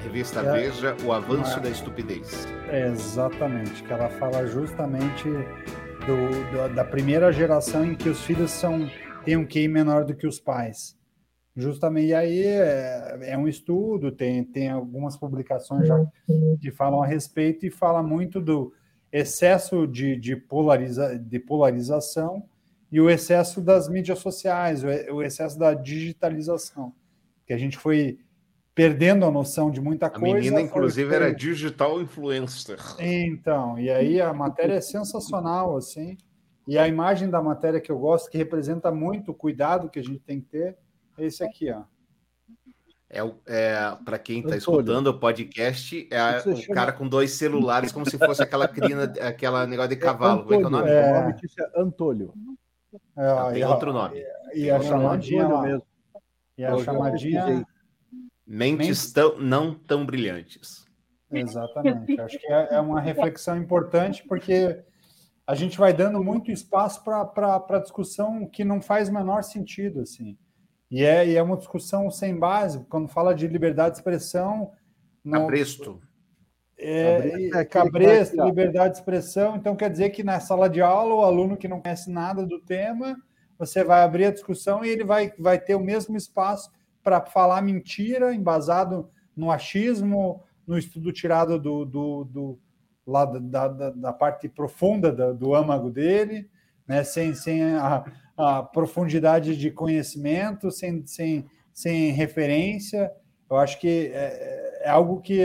Revista é, Veja, O Avanço uma, da Estupidez. É, exatamente, que ela fala justamente do, do, da primeira geração em que os filhos são, têm um QI menor do que os pais. Justamente, e aí é, é, um estudo, tem, tem algumas publicações já que falam a respeito e fala muito do excesso de, de, polariza, de polarização e o excesso das mídias sociais, o, o excesso da digitalização que a gente foi perdendo a noção de muita coisa. A menina, inclusive, foi... era digital influencer. Então, e aí a matéria é sensacional, assim. E a imagem da matéria que eu gosto, que representa muito o cuidado que a gente tem que ter, é esse aqui, ó. É, é para quem está escutando o podcast, é um chama... cara com dois celulares, como se fosse aquela crina, aquela negócio de cavalo. Antônio, Como é que é o nome? É... A Antônio. É, tem outro nome. E, e a chamadinha lá. mesmo. E a chamadinha. Mentes tão, não tão brilhantes. Exatamente. Acho que é, é uma reflexão importante, porque a gente vai dando muito espaço para discussão que não faz o menor sentido. assim. E é, e é uma discussão sem base. Quando fala de liberdade de expressão. Não, Cabresto. É, é cabresto, liberdade de expressão. Então, quer dizer que na sala de aula, o aluno que não conhece nada do tema você vai abrir a discussão e ele vai, vai ter o mesmo espaço para falar mentira, embasado no achismo, no estudo tirado do, do, do lá da, da, da, parte profunda do, do âmago dele, né? sem, sem a, a profundidade de conhecimento, sem, sem, sem referência. Eu acho que é, é algo que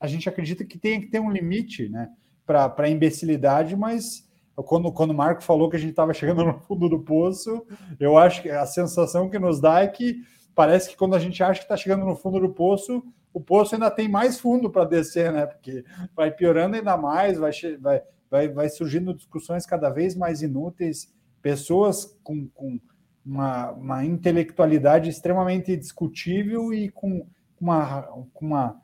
a gente acredita que tem que ter um limite né? para a imbecilidade, mas quando, quando o Marco falou que a gente estava chegando no fundo do poço, eu acho que a sensação que nos dá é que parece que quando a gente acha que está chegando no fundo do poço, o poço ainda tem mais fundo para descer, né? Porque vai piorando ainda mais, vai, vai, vai, vai surgindo discussões cada vez mais inúteis, pessoas com, com uma, uma intelectualidade extremamente discutível e com uma, com uma,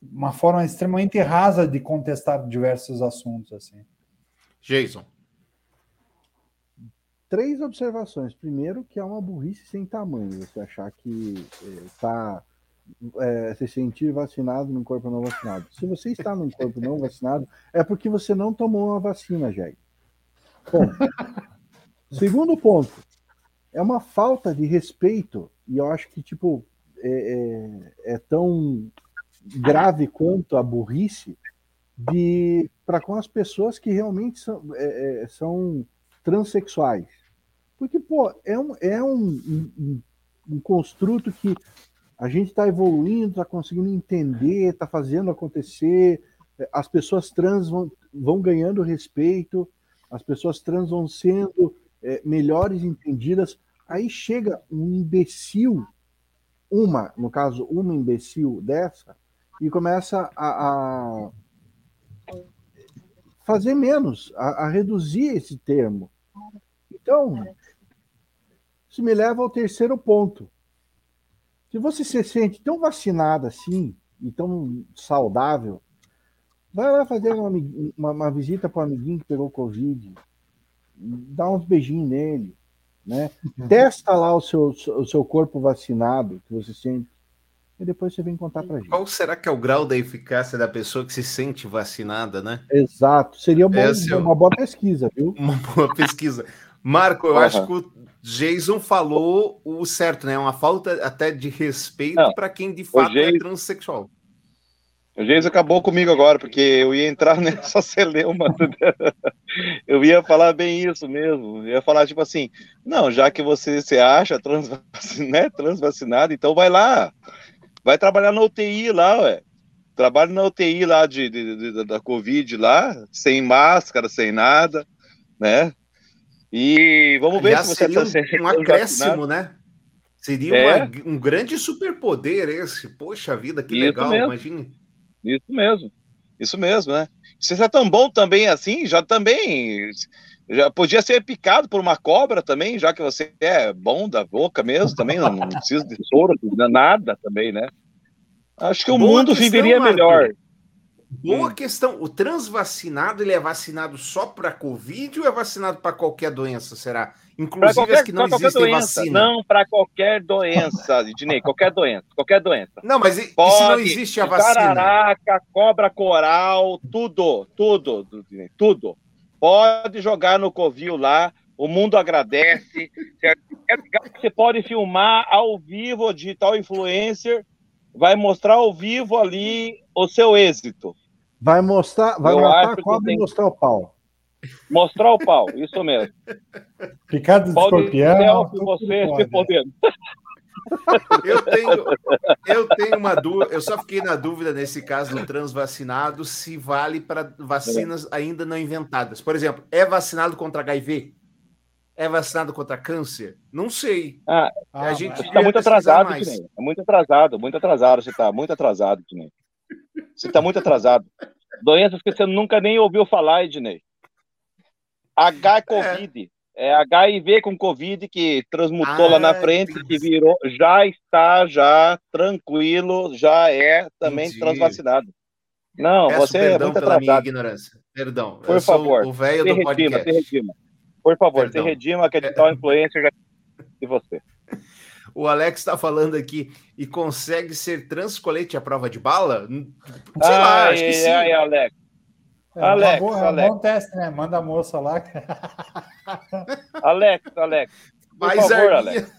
uma forma extremamente rasa de contestar diversos assuntos, assim. Jason. Três observações. Primeiro, que é uma burrice sem tamanho. Você achar que está é, se sentir vacinado num corpo não vacinado. Se você está num corpo não vacinado, é porque você não tomou uma vacina, Jair. Bom, segundo ponto, é uma falta de respeito, e eu acho que, tipo, é, é, é tão grave quanto a burrice de para com as pessoas que realmente são, é, é, são transexuais. Porque, pô, é um, é um, um, um construto que a gente está evoluindo, está conseguindo entender, está fazendo acontecer, as pessoas trans vão, vão ganhando respeito, as pessoas trans vão sendo é, melhores entendidas. Aí chega um imbecil, uma, no caso, uma imbecil dessa, e começa a, a fazer menos, a, a reduzir esse termo. Então, isso me leva ao terceiro ponto. Se você se sente tão vacinada assim, e tão saudável, vai lá fazer uma, uma, uma visita para um amiguinho que pegou Covid, dá uns beijinhos nele, né? Testa lá o seu, o seu corpo vacinado, que você sente, e depois você vem contar pra gente. Qual será que é o grau da eficácia da pessoa que se sente vacinada, né? Exato, seria Essa é o- uma boa pesquisa, viu? Uma boa pesquisa. Marco, eu Aham. acho que o Jason falou o certo, né? Uma falta até de respeito para quem de fato é Jason- transexual. O Geis acabou comigo agora, porque eu ia entrar nessa celeuma. Eu ia falar bem isso mesmo. Eu ia falar, tipo assim, não, já que você se acha transvacinado, né, transvacinado, então vai lá. Vai trabalhar na UTI lá, ué. Trabalha na UTI lá de, de- de- da Covid lá, sem máscara, sem nada, né? E vamos ver Já se você seria se é um, um acréscimo, né? Seria É. uma- um grande superpoder esse. Poxa vida, que Isso legal, mesmo. imagine. Isso mesmo. Isso mesmo, né? Se você é tão bom também assim, já também já podia ser picado por uma cobra também, já que você é bom da boca mesmo também, não, não precisa de soro, nada também, né? Acho que o Boa mundo questão, viveria Marco. melhor. Boa questão. O transvacinado, ele é vacinado só para Covid ou é vacinado para qualquer doença, será? Inclusive qualquer, as que não existem doença, vacina. não para qualquer doença, Dinei, qualquer doença, qualquer doença. Não, mas e, e se Pode, não existe a vacina? Tararaca, cobra coral, tudo, tudo, Dinei, tudo. Pode jogar no covil lá, o mundo agradece. Você pode filmar ao vivo, digital influencer, vai mostrar ao vivo ali o seu êxito. Vai mostrar, vai Eu matar a que cobra tem- e mostrar o pau. Mostrar o pau, isso mesmo. Picado de Pau de escorpião. tudo você pode. se podendo. Eu tenho, eu tenho uma dúvida, eu só fiquei na dúvida nesse caso do transvacinado se vale para vacinas ainda não inventadas. Por exemplo, é vacinado contra HIV? É vacinado contra câncer? Não sei. Ah, a gente Você está muito atrasado, mais. É muito atrasado, muito atrasado. Você está muito atrasado, Dinei. Você está muito atrasado. Doenças que você nunca nem ouviu falar, Ednei. H é. É HIV com Covid que transmutou lá na Ah, frente, que virou, já está já tranquilo, já é também Entendi. transvacinado. Não, Peço você é perdão muito pela minha ignorância. Perdão. Por favor, o velho do redima, podcast. se redima. Por favor, Perdão. se redima, que é digital influencer já e você. O Alex está falando aqui e consegue ser transcolete à prova de bala? Sei Ai, lá, acho que sim. ai, Alex. É, Alex, boa- é um Alex. bom teste, né? Manda a moça lá. Alex, Alex. Por Mais favor, arminha. Alex.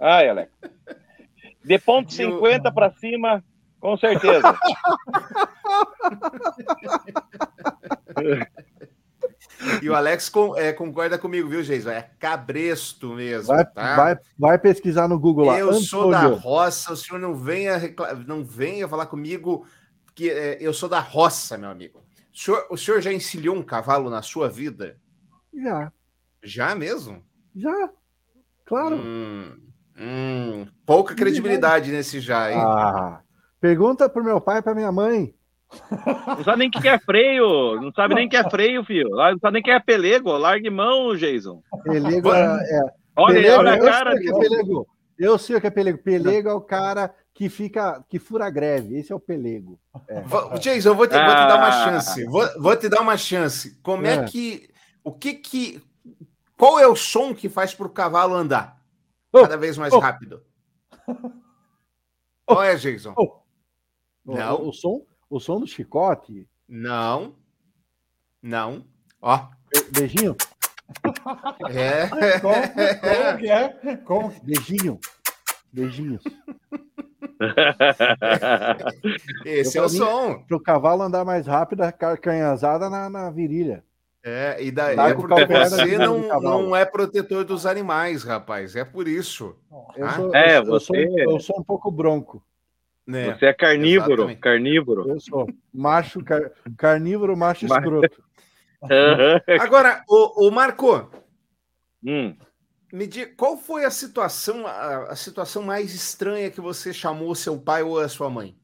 Ai, Alex. De ponto 50 para cima, com certeza. E o Alex con- é, concorda comigo, viu, Geison? É cabresto mesmo, Vai, tá? vai, vai pesquisar no Google lá. Eu sou da Antônio. roça, o senhor não venha, não venha falar comigo que é, eu sou da roça, meu amigo. O senhor, o senhor já encilhou um cavalo na sua vida? Já, Já mesmo? já. Claro. Hum, hum, pouca credibilidade nesse já, hein? Ah, pergunta pro meu pai e pra minha mãe. Não sabe nem o que é freio, não sabe nem o que é freio, filho. Não sabe nem o que é pelego. Largue mão, Jason. Pelego é. é- Olha, pelego, olha a eu cara sei o que é pelego. Eu sei o que é pelego. Pelego é o cara que fica, que fura a greve. Esse é o pelego. É. Jason, eu vou te, vou te dar uma Ah. chance. Vou, vou te dar uma chance. Como é. É. que. O que que. Qual é o som que faz para o cavalo andar cada vez mais oh. rápido? Qual é, Jason? O- Não. O, o som, o som do chicote. Não. Não. Ó. Be- Beijinho. É. Como, como que é? Como que- Beijinho. Beijinhos. Esse é Eu, o pra mim, som. Pro cavalo andar mais rápido, a car- canhazada na, na virilha. É, e daí é porque você não, não é protetor dos animais, rapaz. É por isso. Eu Ah, sou, É, eu, eu sou, você- eu sou um pouco bronco. né? Você é carnívoro, Exatamente. carnívoro. Eu sou macho, car- carnívoro, macho escroto. Agora, o, o Marco, Hum. Me diga, qual foi a situação, a, a situação mais estranha que você chamou seu pai ou a sua mãe?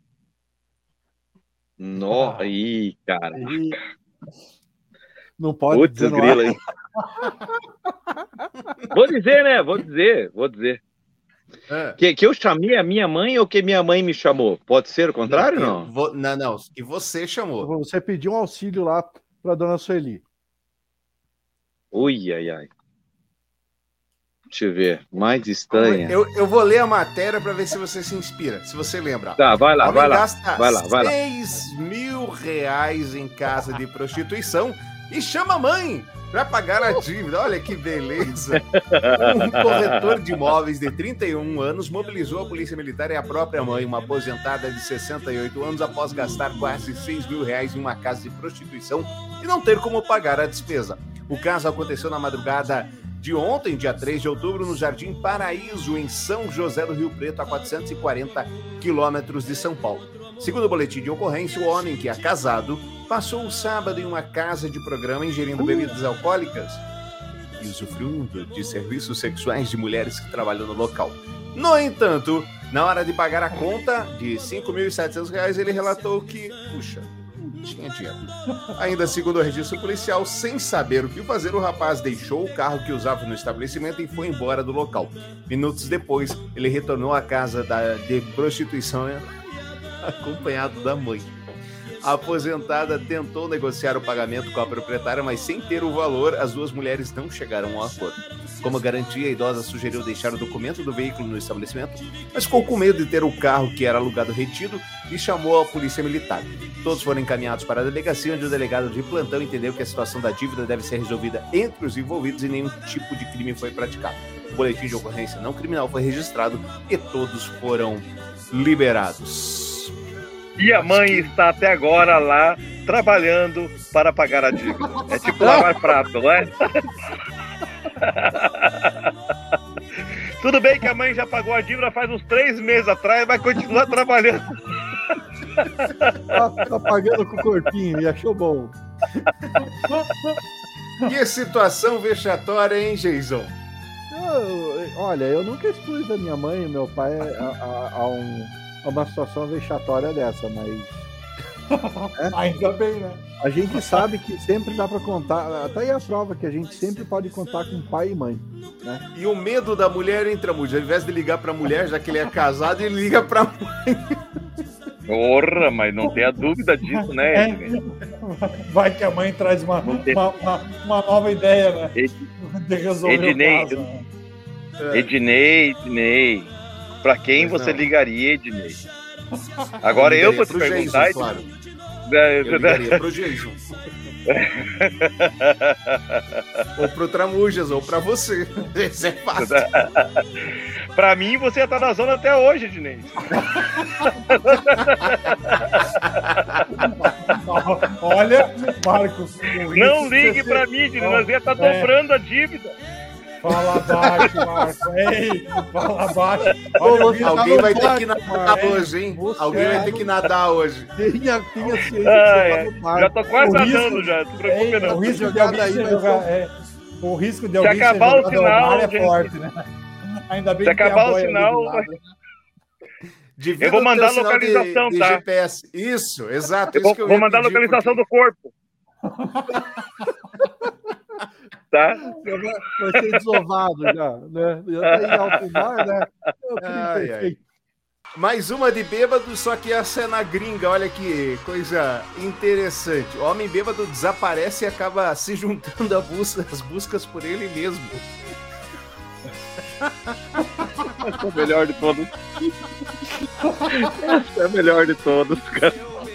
No... Ih, cara. E Não pode Putz, dizer grila, hein? Vou dizer, né? Vou dizer, vou dizer. É. Que, que eu chamei a minha mãe ou que minha mãe me chamou? Pode ser o contrário, Que não? vo- Não, não, que você chamou. Você pediu um auxílio lá pra dona Sueli. Ui, ai, ai. Deixa eu ver. Mais estranha. Eu, eu vou ler a matéria para ver se você se inspira, se você lembra. Tá, vai lá, vai lá. gasta Vai lá, vai lá. 6 mil reais em casa de prostituição e chama a mãe para pagar a dívida. Olha que beleza. Um corretor de imóveis de 31 anos mobilizou a polícia militar e a própria mãe, uma aposentada de 68 anos, após gastar quase 6 mil reais em uma casa de prostituição e não ter como pagar a despesa. O caso aconteceu na madrugada de ontem, dia 3 de outubro, no Jardim Paraíso, em São José do Rio Preto, a 440 quilômetros de São Paulo. Segundo o boletim de ocorrência, o homem, que é casado, passou o sábado em uma casa de programa ingerindo bebidas alcoólicas e usufruindo de serviços sexuais de mulheres que trabalham no local. No entanto, na hora de pagar a conta de 5.700 reais, ele relatou que, puxa, tinha dinheiro. Ainda segundo o registro policial, sem saber o que fazer, o rapaz deixou o carro que usava no estabelecimento e foi embora do local. Minutos depois, ele retornou à casa da, de prostituição acompanhado da mãe. A aposentada tentou negociar o pagamento com a proprietária, mas sem ter o valor, as duas mulheres não chegaram a um acordo. Como garantia, a idosa sugeriu deixar o documento do veículo no estabelecimento, mas ficou com medo de ter o carro que era alugado retido e chamou a polícia militar. Todos foram encaminhados para a delegacia, onde o delegado de plantão entendeu que a situação da dívida deve ser resolvida entre os envolvidos e nenhum tipo de crime foi praticado. O boletim de ocorrência não criminal foi registrado e todos foram liberados. E a mãe está até agora lá trabalhando para pagar a dívida. É tipo lavar prato, não é? Tudo bem que a mãe já pagou a dívida faz uns três meses atrás, vai continuar trabalhando. Tá, tá pagando com o corpinho e achou bom. Que situação vexatória, hein, Jason? Eu- olha, eu nunca expus a minha mãe e meu pai a, a- a um- a uma situação vexatória dessa, mas. Ainda bem, né? A gente sabe que sempre dá pra contar. Tá aí a prova que a gente sempre pode contar com pai e mãe. Né? E o medo da mulher entra muito. Ao invés de ligar pra mulher, já que ele é casado, ele liga pra mãe. Porra, mas não tenha dúvida disso, né, Ednei? Vai que a mãe traz uma, tem. uma, uma, uma nova ideia, né? De resolver Ednei, o caso. né? Ednei, Ednei. Pra quem Pois você não. ligaria, Ednei? Agora eu vou te perguntar. Jason, claro. É, Eu ligaria pro Jason. ou pro Tramujas, ou pra você. Isso é fácil. pra mim, você ia estar na zona até hoje, Ednei. Olha, Marcos. Não ligue você pra mim, Ednei. Ó, Nós ia estar é, dobrando a dívida. Fala baixo, Marcos. Ei, fala baixo. Ô, Olha, risco Alguém tá vai ter que nadar Marcos. hoje, hein? Você Alguém vai é ter que nadar hoje. Tenha, tenha ciência que tá. Já tô quase O risco- nadando já, não se preocupe Ei, não. o risco de alguém jogar, ser- é, o risco de Se alguém ser acabar o sinal, é forte, né? Ainda bem Se a acabar o sinal, Eu vou mandar sinal localização, de, tá? de GPS. Isso, exato. Eu isso vou, que eu vou mandar a localização do corpo. Tá? Vai, vai ser desovado já, né? Já tá em alto mar, né? É o crime Ai, ai. Mais uma de bêbado, só que essa é na gringa. Olha que coisa interessante. O homem bêbado desaparece e acaba se juntando busca- às buscas por ele mesmo. Essa é a melhor de todos. Essa é a melhor de todos, cara.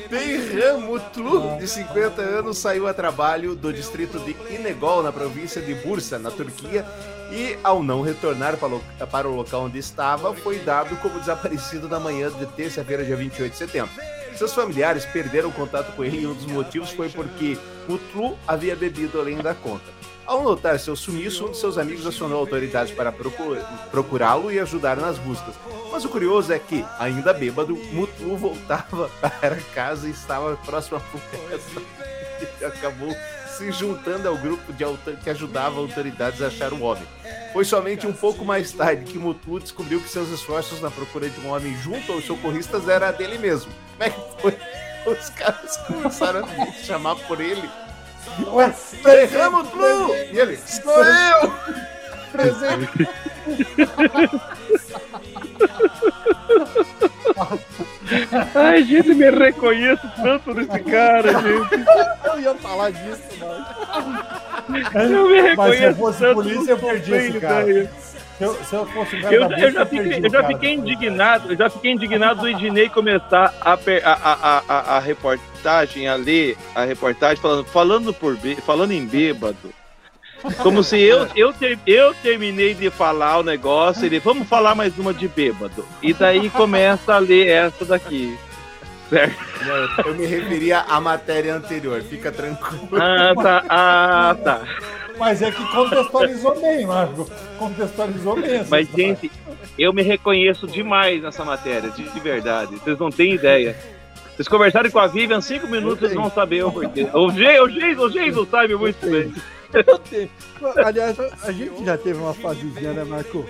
Benham Mutlu, de 50 anos, saiu a trabalho do distrito de Inegol, na província de Bursa, na Turquia, e ao não retornar para o, local onde estava, foi dado como desaparecido na manhã de terça-feira, dia 28 de setembro. Seus familiares perderam contato com ele e um dos motivos foi porque Mutlu havia bebido além da conta. Ao notar seu sumiço, um de seus amigos acionou autoridades para procu- procurá-lo e ajudar nas buscas. Mas o curioso é que, ainda bêbado, Mutlu voltava para casa e estava próximo à floresta. E acabou se juntando ao grupo que ajudava autoridades a achar o homem. Foi somente um pouco mais tarde que Mutlu descobriu que seus esforços na procura de um homem junto aos socorristas era dele mesmo. Como é que foi? Os caras começaram a chamar por ele. Ué, o Blue! E ele, sou eu! Presente! Ai, gente, me reconheço tanto nesse cara, gente. Eu ia falar disso, mano. Eu me reconheço. Mas se eu fosse tanto polícia, eu perdi esse cara. Daí. Se eu, se eu fosse um cara Eu, da eu bolsa, já fiquei, o eu já cara. fiquei indignado, eu já fiquei indignado do Ednei começar a, a, a, a, a- a reportagem, a ler a reportagem falando, falando, por, falando em bêbado. Como se eu, eu, ter- eu terminei de falar o negócio, ele, vamos falar mais uma de bêbado. E daí começa a ler essa daqui. Certo? Não, eu me referia à matéria anterior, fica tranquilo. Ah, tá. Ah, tá. Mas é que contextualizou bem, Marco. Contextualizou bem. essa Mas, história. gente, eu me reconheço demais nessa matéria, de, de verdade. Vocês não têm ideia. Vocês conversarem com a Vivian cinco minutos, vocês vão saber o porquê. O Ge- o Jason sabe muito bem. Aliás, a- gente já teve uma fasezinha, né, Marco?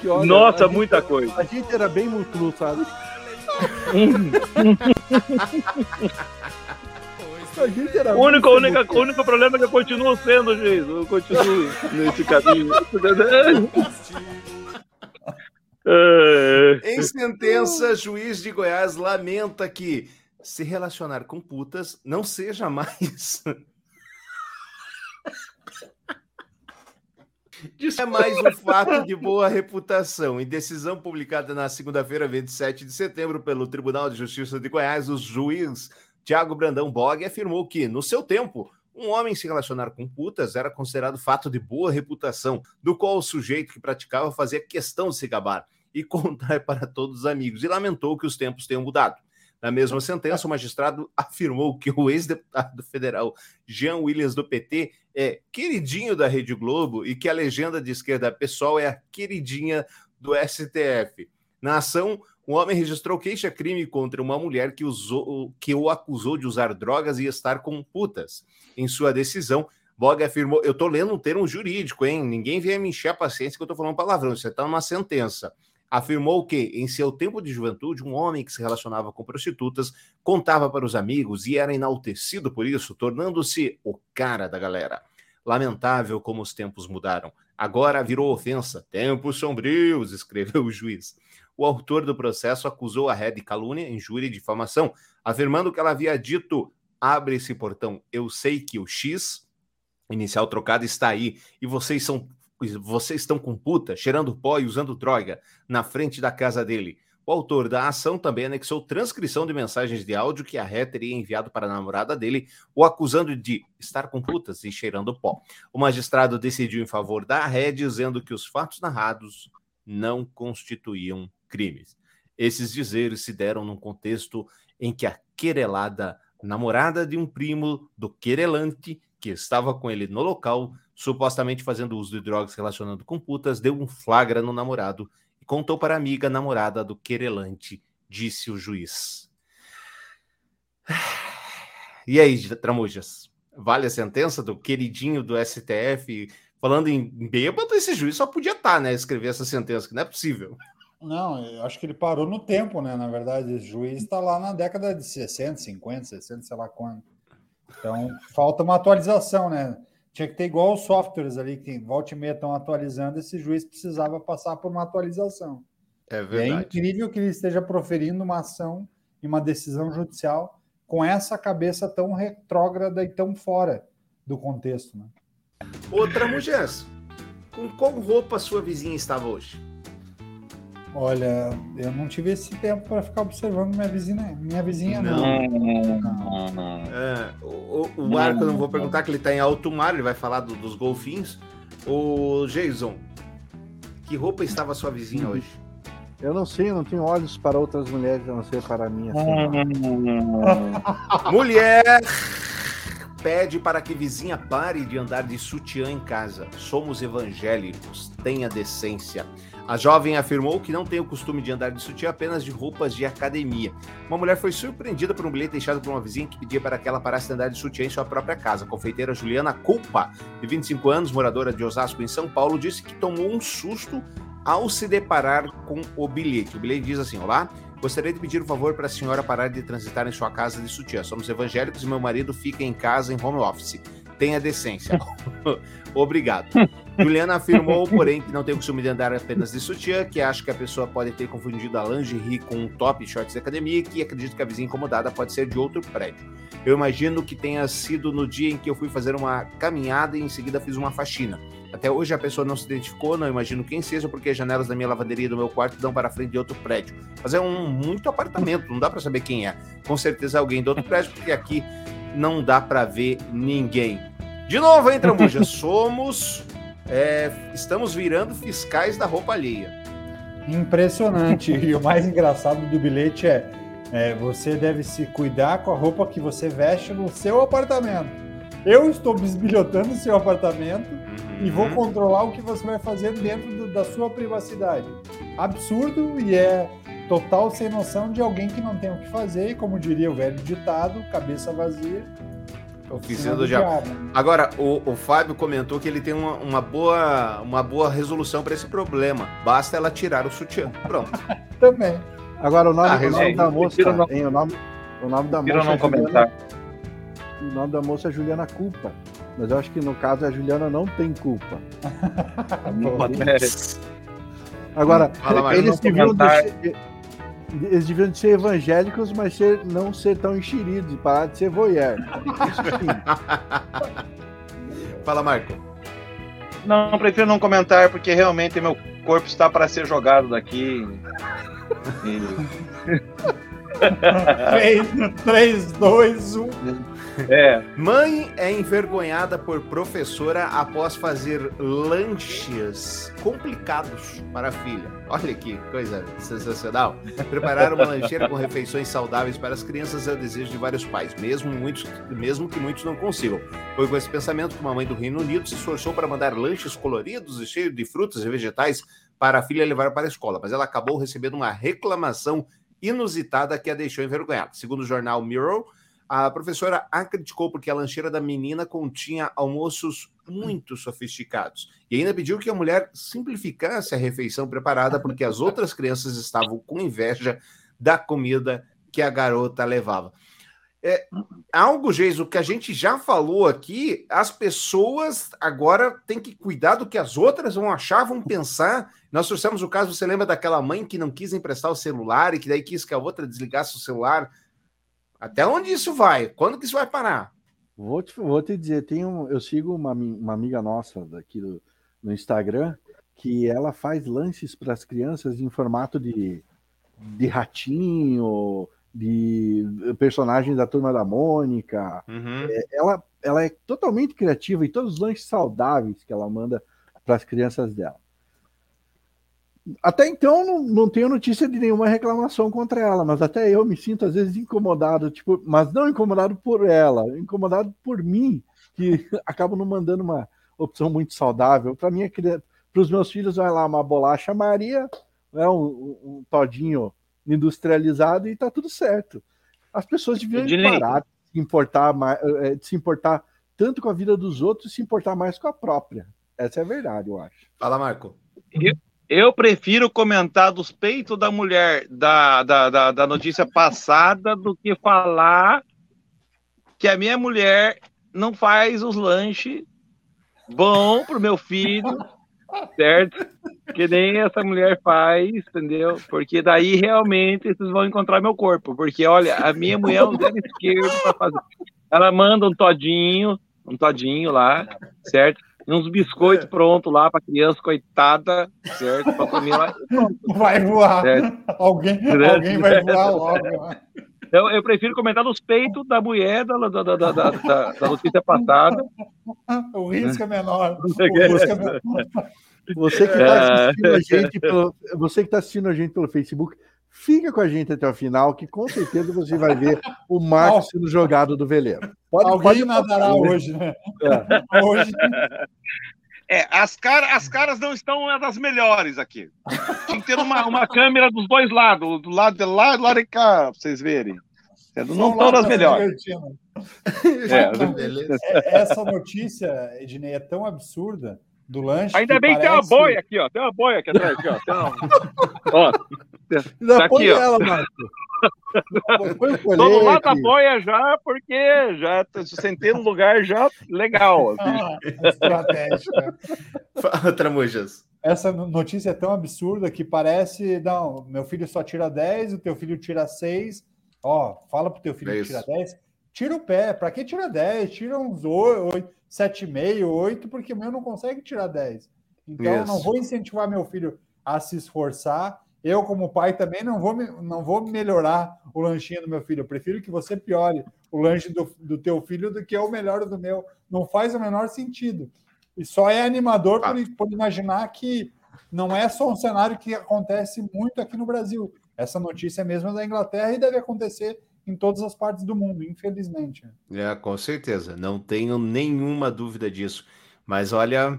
Que, olha, Nossa, gente- muita coisa. A gente era bem mutlu, sabe? O único, único problema é que eu continuo sendo, Jason. Eu continuo nesse caminho. Em sentença, juiz de Goiás lamenta que se relacionar com putas não seja mais. Isso é mais um fato de boa reputação. Em decisão publicada na segunda-feira, 27 de setembro, pelo Tribunal de Justiça de Goiás, o juiz Tiago Brandão Bog afirmou que, no seu tempo, um homem se relacionar com putas era considerado fato de boa reputação, do qual o sujeito que praticava fazia questão de se gabar e contar para todos os amigos, e lamentou que os tempos tenham mudado. Na mesma sentença, o magistrado afirmou que o ex-deputado federal Jean Williams do PT é queridinho da Rede Globo e que a legenda de esquerda pessoal é a queridinha do STF. Na ação, o homem registrou queixa-crime contra uma mulher que, usou, que o acusou de usar drogas e estar com putas. Em sua decisão, Bog afirmou: Eu estou lendo um termo jurídico, hein? Ninguém venha me encher a paciência que eu estou falando palavrão. Isso está numa sentença afirmou que, em seu tempo de juventude, um homem que se relacionava com prostitutas contava para os amigos e era enaltecido por isso, tornando-se o cara da galera. Lamentável como os tempos mudaram. Agora virou ofensa. Tempos sombrios, escreveu o juiz. O autor do processo acusou a Red de calúnia, injúria e difamação, afirmando que ela havia dito: abre esse portão, eu sei que o X, inicial trocado, está aí, e vocês são vocês estão com puta, cheirando pó e usando droga na frente da casa dele. O autor da ação também anexou transcrição de mensagens de áudio que a Ré teria enviado para a namorada dele, o acusando de estar com putas e cheirando pó. O magistrado decidiu em favor da Ré, dizendo que os fatos narrados não constituíam crimes. Esses dizeres se deram num contexto em que a querelada namorada de um primo do querelante, que estava com ele no local, supostamente fazendo uso de drogas relacionando com putas, deu um flagra no namorado e contou para a amiga namorada do querelante, disse o juiz. E aí, Tramujas? Vale a sentença do queridinho do STF? Falando em bêbado, esse juiz só podia estar, né? Escrever essa sentença, que não é possível. Não, eu acho que ele parou no tempo, né? Na verdade, o juiz está lá na década de 60, 50, 60, sei lá quando. Então, falta uma atualização, né? Tinha que ter igual os softwares ali, que volta e meia estão atualizando, esse juiz precisava passar por uma atualização. É E é verdade. incrível que ele esteja proferindo uma ação e uma decisão judicial com essa cabeça tão retrógrada e tão fora do contexto, né? Outra mulher. Com qual roupa sua vizinha estava hoje? Olha, eu não tive esse tempo para ficar observando minha vizinha, minha vizinha não. É, o, o- Marco, eu não vou perguntar que ele está em alto mar, ele vai falar do- dos golfinhos. O Jason, que roupa estava sua vizinha hoje? Eu não sei, eu não tenho olhos para outras mulheres, a não ser para mim. Assim. Mulher pede para que vizinha pare de andar de sutiã em casa. Somos evangélicos, tenha decência. A jovem afirmou que não tem o costume de andar de sutiã apenas de roupas de academia. Uma mulher foi surpreendida por um bilhete deixado por uma vizinha que pedia para que ela parasse de andar de sutiã em sua própria casa. A confeiteira Juliana Culpa, de 25 anos, moradora de Osasco, em São Paulo, disse que tomou um susto ao se deparar com o bilhete. O bilhete diz assim: Olá, gostaria de pedir um favor para a senhora parar de transitar em sua casa de sutiã. Somos evangélicos e meu marido fica em casa em home office. Tenha decência. Obrigado. Juliana afirmou, porém, que não tem o costume de andar apenas de sutiã, que acha que a pessoa pode ter confundido a lingerie com um top e shorts de academia e que acredita que a vizinha incomodada pode ser de outro prédio. Eu imagino que tenha sido no dia em que eu fui fazer uma caminhada e em seguida fiz uma faxina. Até hoje a pessoa não se identificou, não imagino quem seja, porque as janelas da minha lavanderia e do meu quarto dão para frente de outro prédio. Mas é um muito apartamento, não dá para saber quem é. Com certeza alguém do outro prédio, porque aqui não dá para ver ninguém. De novo, hein, Tramuja? Somos. É, estamos virando fiscais da roupa alheia. Impressionante. e o mais engraçado do bilhete é, é, você deve se cuidar com a roupa que você veste no seu apartamento. Eu estou bisbilhotando o seu apartamento e vou controlar o que você vai fazer dentro do- da sua privacidade. Absurdo e é total sem noção de alguém que não tem o que fazer e, como diria o velho ditado, cabeça vazia. Oficina do diabo. Agora, o, o Fábio comentou que ele tem uma, uma boa, uma boa resolução para esse problema. Basta ela tirar o sutiã. Pronto. Também. Agora, o nome, Ah, o nome da moça, não- hein, o nome, o nome da moça não é Juliana, comentar. o nome da moça é Juliana Culpa. Mas eu acho que no caso a Juliana não tem culpa. Agora, Fala, eles de ser, eles deviam de ser evangélicos, mas ser, não ser tão enxeridos, parar de ser voyeur. Fala, Marco. Não, prefiro não comentar, porque realmente meu corpo está para ser jogado daqui. E- 3, 3, 2, 1. É. Mãe é envergonhada por professora após fazer lanches complicados para a filha. Olha que coisa sensacional. Preparar uma lancheira com refeições saudáveis para as crianças é o desejo de vários pais, mesmo, muitos, mesmo que muitos não consigam. Foi com esse pensamento que uma mãe do Reino Unido se esforçou para mandar lanches coloridos e cheios de frutas e vegetais para a filha levar para a escola, mas ela acabou recebendo uma reclamação inusitada que a deixou envergonhada. Segundo o jornal Mirror, a professora a criticou porque a lancheira da menina continha almoços muito sofisticados. E ainda pediu que a mulher simplificasse a refeição preparada porque as outras crianças estavam com inveja da comida que a garota levava. É, algo, Geiso, que a gente já falou aqui, as pessoas agora têm que cuidar do que as outras vão achar, vão pensar. Nós trouxemos o caso, você lembra daquela mãe que não quis emprestar o celular e que daí quis que a outra desligasse o celular? Até onde isso vai? Quando que isso vai parar? Vou te, vou te dizer, tem um, eu sigo uma, uma amiga nossa daqui do, no Instagram que ela faz lanches para as crianças em formato de, de ratinho, de personagem da Turma da Mônica. É, ela, ela é totalmente criativa e todos os lanches saudáveis que ela manda para as crianças dela. Até então não, não tenho notícia de nenhuma reclamação contra ela, mas até eu me sinto às vezes incomodado, tipo, mas não incomodado por ela, incomodado por mim, que acabo não mandando uma opção muito saudável. Para mim, para os meus filhos, vai lá uma bolacha Maria, né, um, um, todinho industrializado e tá tudo certo. As pessoas deviam Ednei. parar de se importar mais, eh, de se importar tanto com a vida dos outros e se importar mais com a própria. Essa é a verdade, eu acho. Fala, Marco. Eu, eu prefiro comentar dos peitos da mulher da, da, da, da notícia passada do que falar que a minha mulher não faz os lanches bom pro meu filho, certo? Que nem essa mulher faz, entendeu? Porque daí realmente vocês vão encontrar meu corpo. Porque, olha, a minha mulher é um zero esquerdo para fazer. Ela manda um todinho, um todinho lá, certo? E uns biscoitos prontos lá para criança, coitada, certo? Para comer lá. Pronto. Vai voar. Certo. Alguém, alguém vai voar logo. né? Então, eu prefiro comentar dos peitos da mulher da, da, da, da, da, da notícia passada. O risco é menor. O Você risco é menor. Você que É. está assistindo a gente pelo, você que tá assistindo a gente pelo Facebook, fica com a gente até o final, que com certeza você vai ver o Marcos sendo jogado do veleiro. Pode, Alguém pode nadará hoje, né? É. Hoje. É, as, cara, as caras não estão das melhores aqui. Tem que ter uma, uma câmera dos dois lados, do lado de lá e do lado de cá, pra vocês verem. Não Só estão das melhores. divertindo. É, É, Essa notícia, Ednei, é tão absurda do lanche. Ainda que bem que tem uma boia aqui, ó. Tem uma boia aqui atrás, aqui, ó. Tem uma- Ó, Ainda tá põe aqui, ó. ela, Marco. Tô no lado da boia já, porque já tô- sentei no lugar já legal. Ah, estratégica. Fala, Tramujas. Essa notícia é tão absurda que parece. Não, meu filho só tira 10, o teu filho tira 6. Ó, fala pro teu filho É que tira 10. Tira o pé. Pra que tira 10? Tira uns 8, 7,5, 8, porque o meu não consegue tirar 10. Então, eu não Isso. vou incentivar meu filho a se esforçar. Eu, como pai, também não vou, não vou melhorar o lanchinho do meu filho. Eu prefiro que você piore o lanche do, do teu filho do que o melhor do meu. Não faz o menor sentido. E só é animador por, por imaginar que não é só um cenário que acontece muito aqui no Brasil. Essa notícia é mesmo da Inglaterra e deve acontecer em todas as partes do mundo, infelizmente. É, com certeza, não tenho nenhuma dúvida disso. Mas olha,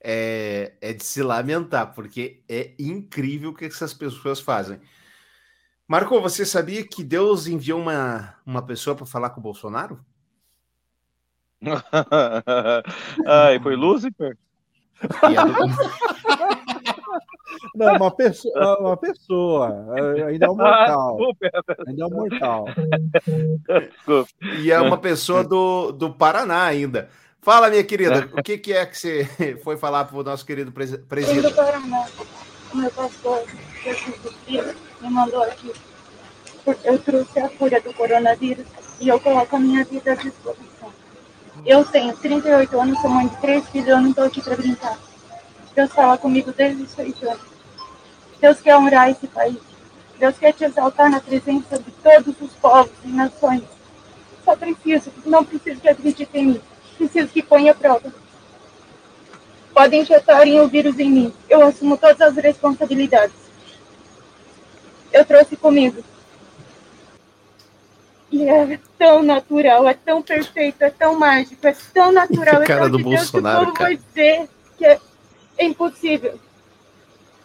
é, é de se lamentar, porque é incrível o que essas pessoas fazem. Marco, você sabia que Deus enviou uma, uma pessoa para falar com o Bolsonaro? Ai, foi Lúcifer? E a do- Não, uma pessoa, uma pessoa. Ainda é um mortal. desculpa. Ainda é um mortal. E é uma pessoa do, do Paraná ainda. Fala, minha querida, o que, que é que você foi falar para o nosso querido presi- Filho do presidente? Paraná, o meu pastor, Jesus do Filho, me mandou aqui. Eu trouxe a cura do coronavírus e eu coloco a minha vida à disposição. Eu tenho 38 anos, sou mãe de três filhos, eu não estou aqui para brincar. Deus fala comigo desde os seis anos. Deus quer honrar esse país. Deus quer te exaltar na presença de todos os povos e nações. Só preciso, não preciso que acredite em mim. Preciso que ponha a prova podem injetarem o vírus em mim. Eu assumo todas as responsabilidades. Eu trouxe comigo. E é tão natural, é tão perfeito, é tão mágico, é tão natural, é Cara tão do de Deus que o Bolsonaro, povo cara. vai dizer que é, é impossível.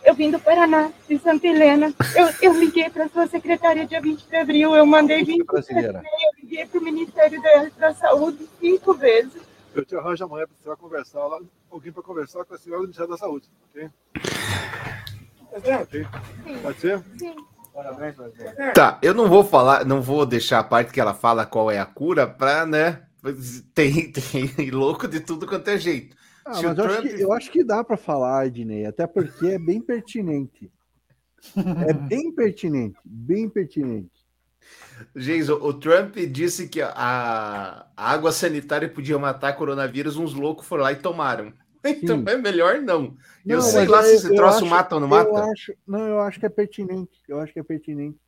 Eu vim do Paraná, de Santa Helena. Eu, eu liguei para a sua secretária dia 20 de abril, eu mandei 20 brasileira. eu liguei para o Ministério da, da Saúde cinco vezes. Eu te arranjo amanhã para você vai conversar lá, alguém para conversar com a senhora do Ministério da Saúde, ok? Ok. Pode ser? Sim. Parabéns, parabéns. Tá, eu não vou falar, não vou deixar a parte que ela fala qual é a cura para, né? Tem, tem louco de tudo quanto é jeito. Ah, Se mas eu, acho que, eu acho que dá para falar, Ednei, até porque é bem pertinente. É bem pertinente, bem pertinente. Jason, o Trump disse que a, água sanitária podia matar coronavírus, uns loucos foram lá e tomaram. Então Sim. é melhor não. Eu Não, sei mas lá se eu- esse eu troço acho- mata ou não Eu mata. acho, não, eu acho que é pertinente. Eu acho que é pertinente.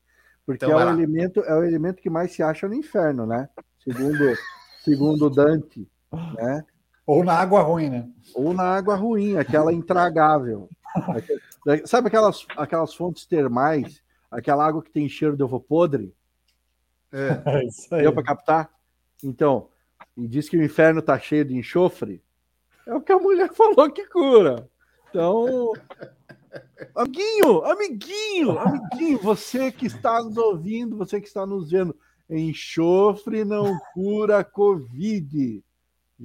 Porque Então é, o elemento, é o elemento que mais se acha no inferno, né? Segundo, segundo Dante, né? Ou na água ruim, né? Ou na água ruim, aquela intragável. Sabe aquelas, aquelas fontes termais, aquela água que tem cheiro de ovo podre? É isso aí. Deu para captar? Então, e diz que o inferno tá cheio de enxofre. É o que a mulher falou que cura. Então, amiguinho, amiguinho, amiguinho, você que está nos ouvindo, você que está nos vendo, enxofre não cura Covid.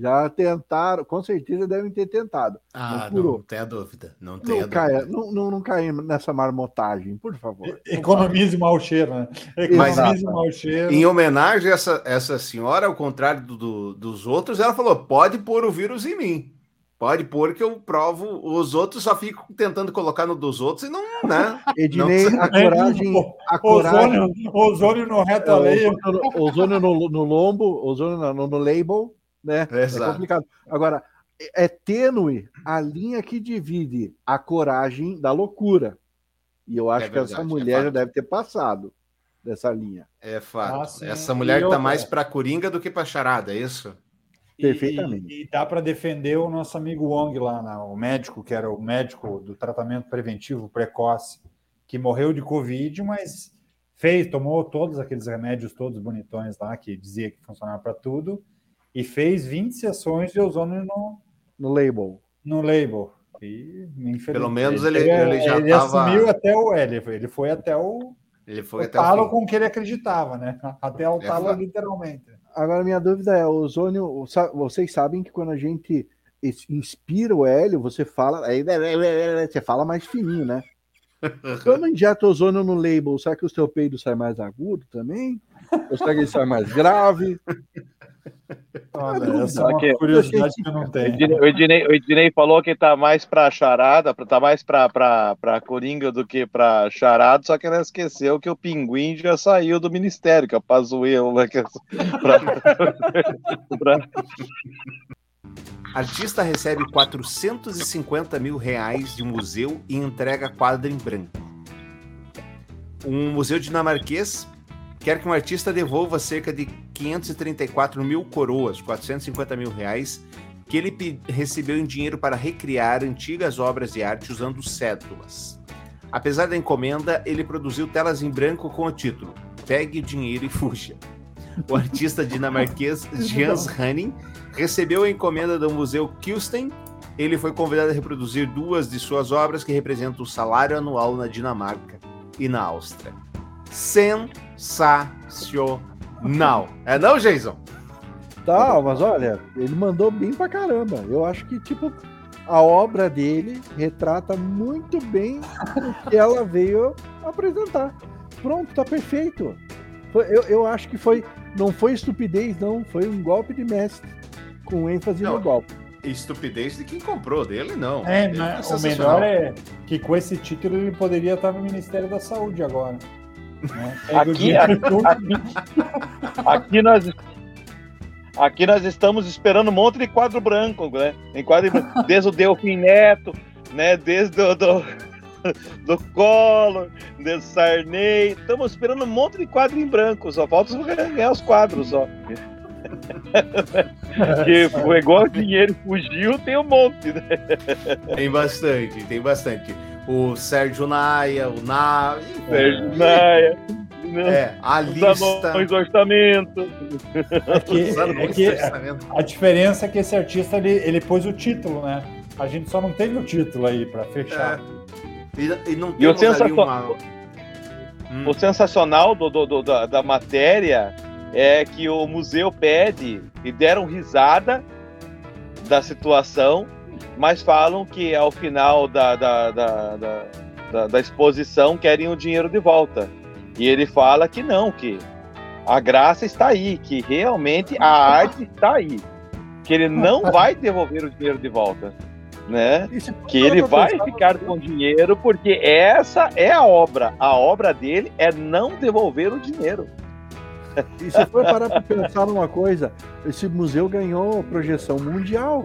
Já tentaram, com certeza devem ter tentado. Ah, curou. não tenha dúvida. Não tenha Não caia, dúvida. não, não, não caia nessa marmotagem, por favor. Economize o mau cheiro, né? Economize o mau cheiro. Em homenagem a essa, essa senhora, ao contrário do- do- dos outros, ela falou: pode pôr o vírus em mim. Pode pôr que eu provo. Os outros só ficam tentando colocar no dos outros e não, né? Ednei, Não- a coragem, a coragem. Ozônio, ozônio no reto É, alheio. ozônio, no- ozônio no, no lombo, ozônio no, no label, né? É Exato. complicado. Agora, é é tênue a linha que divide a coragem da loucura. E eu acho É que verdade, essa é mulher já fato. deve ter passado dessa linha. É fato. Ah. Essa mulher E tá outra- mais pra coringa do que pra charada, é isso? Perfeitamente. E, e dá para defender o nosso amigo Wong lá, né? o médico, que era o médico do tratamento preventivo precoce, que morreu de Covid, mas fez, tomou todos aqueles remédios todos bonitões lá, que dizia que funcionava para tudo, e fez 20 sessões de ozônio no, No label. no label. E, Pelo menos ele- ele já ele tava- assumiu até o. é, Ele foi, ele foi até o, Ele foi o até o talo fim. com que ele acreditava, né? Até o É talo, literalmente. Agora, minha dúvida é: o ozônio, vocês sabem que quando a gente inspira o hélio, você fala, aí você fala mais fininho, né? Quando injeta ozônio no label, será que o seu peido sai mais agudo também? Ou será que ele sai mais grave? Olha, essa é uma curiosidade que eu não O tenho. Ednei, o Ednei- o Ednei falou que tá mais pra charada, tá mais pra, pra, pra coringa do que pra charada, só que ela esqueceu que o pinguim já saiu do ministério, que é o Pazuello, né? Que é pra- pra- Artista recebe 450 mil reais de museu e entrega quadro em branco. Um museu dinamarquês quer que um artista devolva cerca de 534 mil coroas, 450 mil reais, que ele recebeu em dinheiro para recriar antigas obras de arte usando cédulas. Apesar da encomenda, ele produziu telas em branco com o título Pegue o dinheiro e fuja. O artista dinamarquês Jens Hanning recebeu a encomenda do Museu Kilsten. Ele foi convidado a reproduzir duas de suas obras que representam o salário anual na Dinamarca e na Áustria. Sensacional. É não, Jason? Tá, mas olha, ele mandou bem pra caramba. Eu acho que, tipo, a obra dele retrata muito bem o que ela veio apresentar. Pronto, tá perfeito. Eu, eu acho que foi. Não foi estupidez, não. Foi um golpe de mestre. Com ênfase no Não. golpe. Estupidez de quem comprou dele, não. É, mas o melhor é que com esse título ele poderia estar no Ministério da Saúde agora. Né? Aqui, aqui, aqui nós, aqui nós estamos esperando um monte de quadro branco, né? Em quadro desde o Delfim Neto, né? Desde o do, do Collor, desde o Sarney. Estamos esperando um monte de quadro em branco, só falta ganhar os quadros só. que foi igual o dinheiro fugiu, tem um monte, né? Tem bastante, tem bastante. O Sérgio Naia, o Na. Sérgio Naia. É, a Os lista. anões do orçamento. É que, é que orçamento. a diferença é que esse artista ele, ele pôs o título, né? A gente só não teve o título aí pra fechar. E, e não E o sensacional- uma. O sensacional do, do- do- da, da matéria é que o museu pede e deram risada da situação, mas falam que ao final da, da, da, da, da- exposição querem o dinheiro de volta. E ele fala que não, que a graça está aí, que realmente a arte está aí, que ele não vai devolver o dinheiro de volta. Né? Que ele vai ficar com dinheiro porque essa é a obra. A obra dele é não devolver o dinheiro. E se for parar pra pensar numa coisa, esse museu ganhou projeção mundial.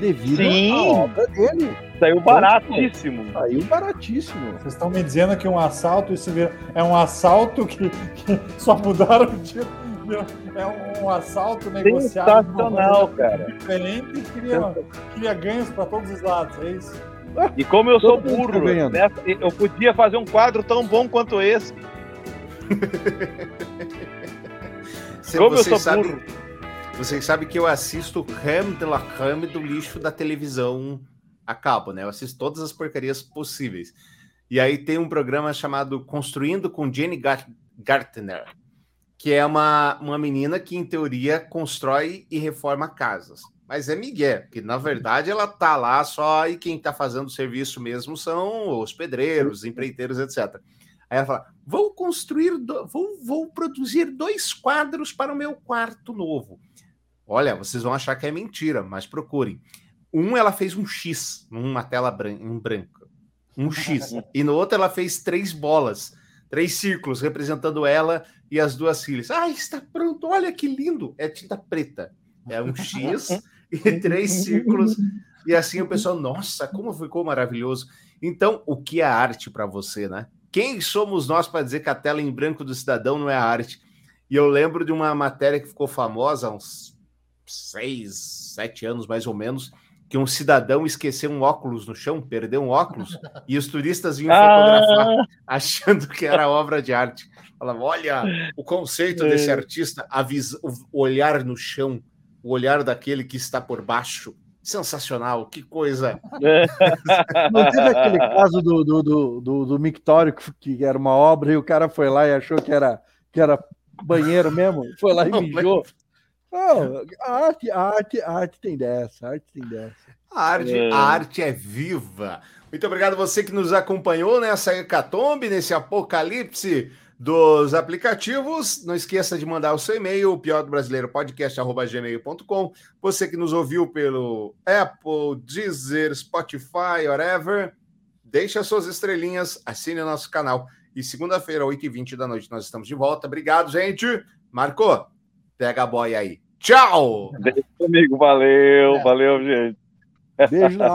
Devido Sim. à obra dele. Saiu baratíssimo. Saiu baratíssimo. Vocês estão me dizendo que um assalto vira- é um assalto que, que só mudaram o título. É um, um assalto negociado Sensacional, cara. diferente e queria, queria ganhos para todos os lados, é isso? E como eu sou Todo mundo burro, tá nessa- eu podia fazer um quadro tão bom quanto esse. Se Como eu sou sabem- burro. Vocês sabem que eu assisto Creme de la Creme do lixo da televisão a cabo, né? Eu assisto todas as porcarias possíveis. E aí tem um programa chamado Construindo com Jenny Gar- Gartner, que é uma, uma menina que, em teoria, constrói e reforma casas. Mas é Miguel, porque na verdade ela tá lá só e quem tá fazendo o serviço mesmo são os pedreiros, os empreiteiros, etc. Aí ela fala: vou construir, do- vou, vou produzir dois quadros para o meu quarto novo. Olha, vocês vão achar que é mentira, mas procurem. Um, ela fez um X numa tela bran em branca. Um X. e no outro, ela fez três bolas, três círculos, representando ela e as duas filhas. Ah, está pronto, olha que lindo! É tinta preta. É um X e três círculos. E assim o pessoal, nossa, como ficou maravilhoso. Então, o que é arte para você, né? Quem somos nós para dizer que a tela em branco do cidadão não é arte? E eu lembro de uma matéria que ficou famosa há uns seis, sete anos mais ou menos, que um cidadão esqueceu um óculos no chão, perdeu um óculos, e os turistas vinham Ah! fotografar achando que era obra de arte. Falavam, olha o conceito desse É. artista, a vis- o olhar no chão, o olhar daquele que está por baixo. Sensacional, que coisa. Não teve aquele caso do, do, do, do, do mictório que- era uma obra e o cara foi lá e achou que era, que era banheiro mesmo? Foi lá e mijou. Oh, a arte, a arte, a arte tem dessa, a arte tem dessa. A arte, É. a arte é viva. Muito obrigado a você que nos acompanhou nessa hecatombe, nesse apocalipse dos aplicativos. Não esqueça de mandar o seu e-mail, o pior do brasileiro podcast@gmail.com. Você que nos ouviu pelo Apple, Deezer, Spotify, whatever, deixe as suas estrelinhas, assine o nosso canal. E segunda-feira, 8h20 da noite, nós estamos de volta. Obrigado, gente. Marco, pega a boia aí. Tchau! Beijo, amigo. Valeu, valeu, gente. Beijo na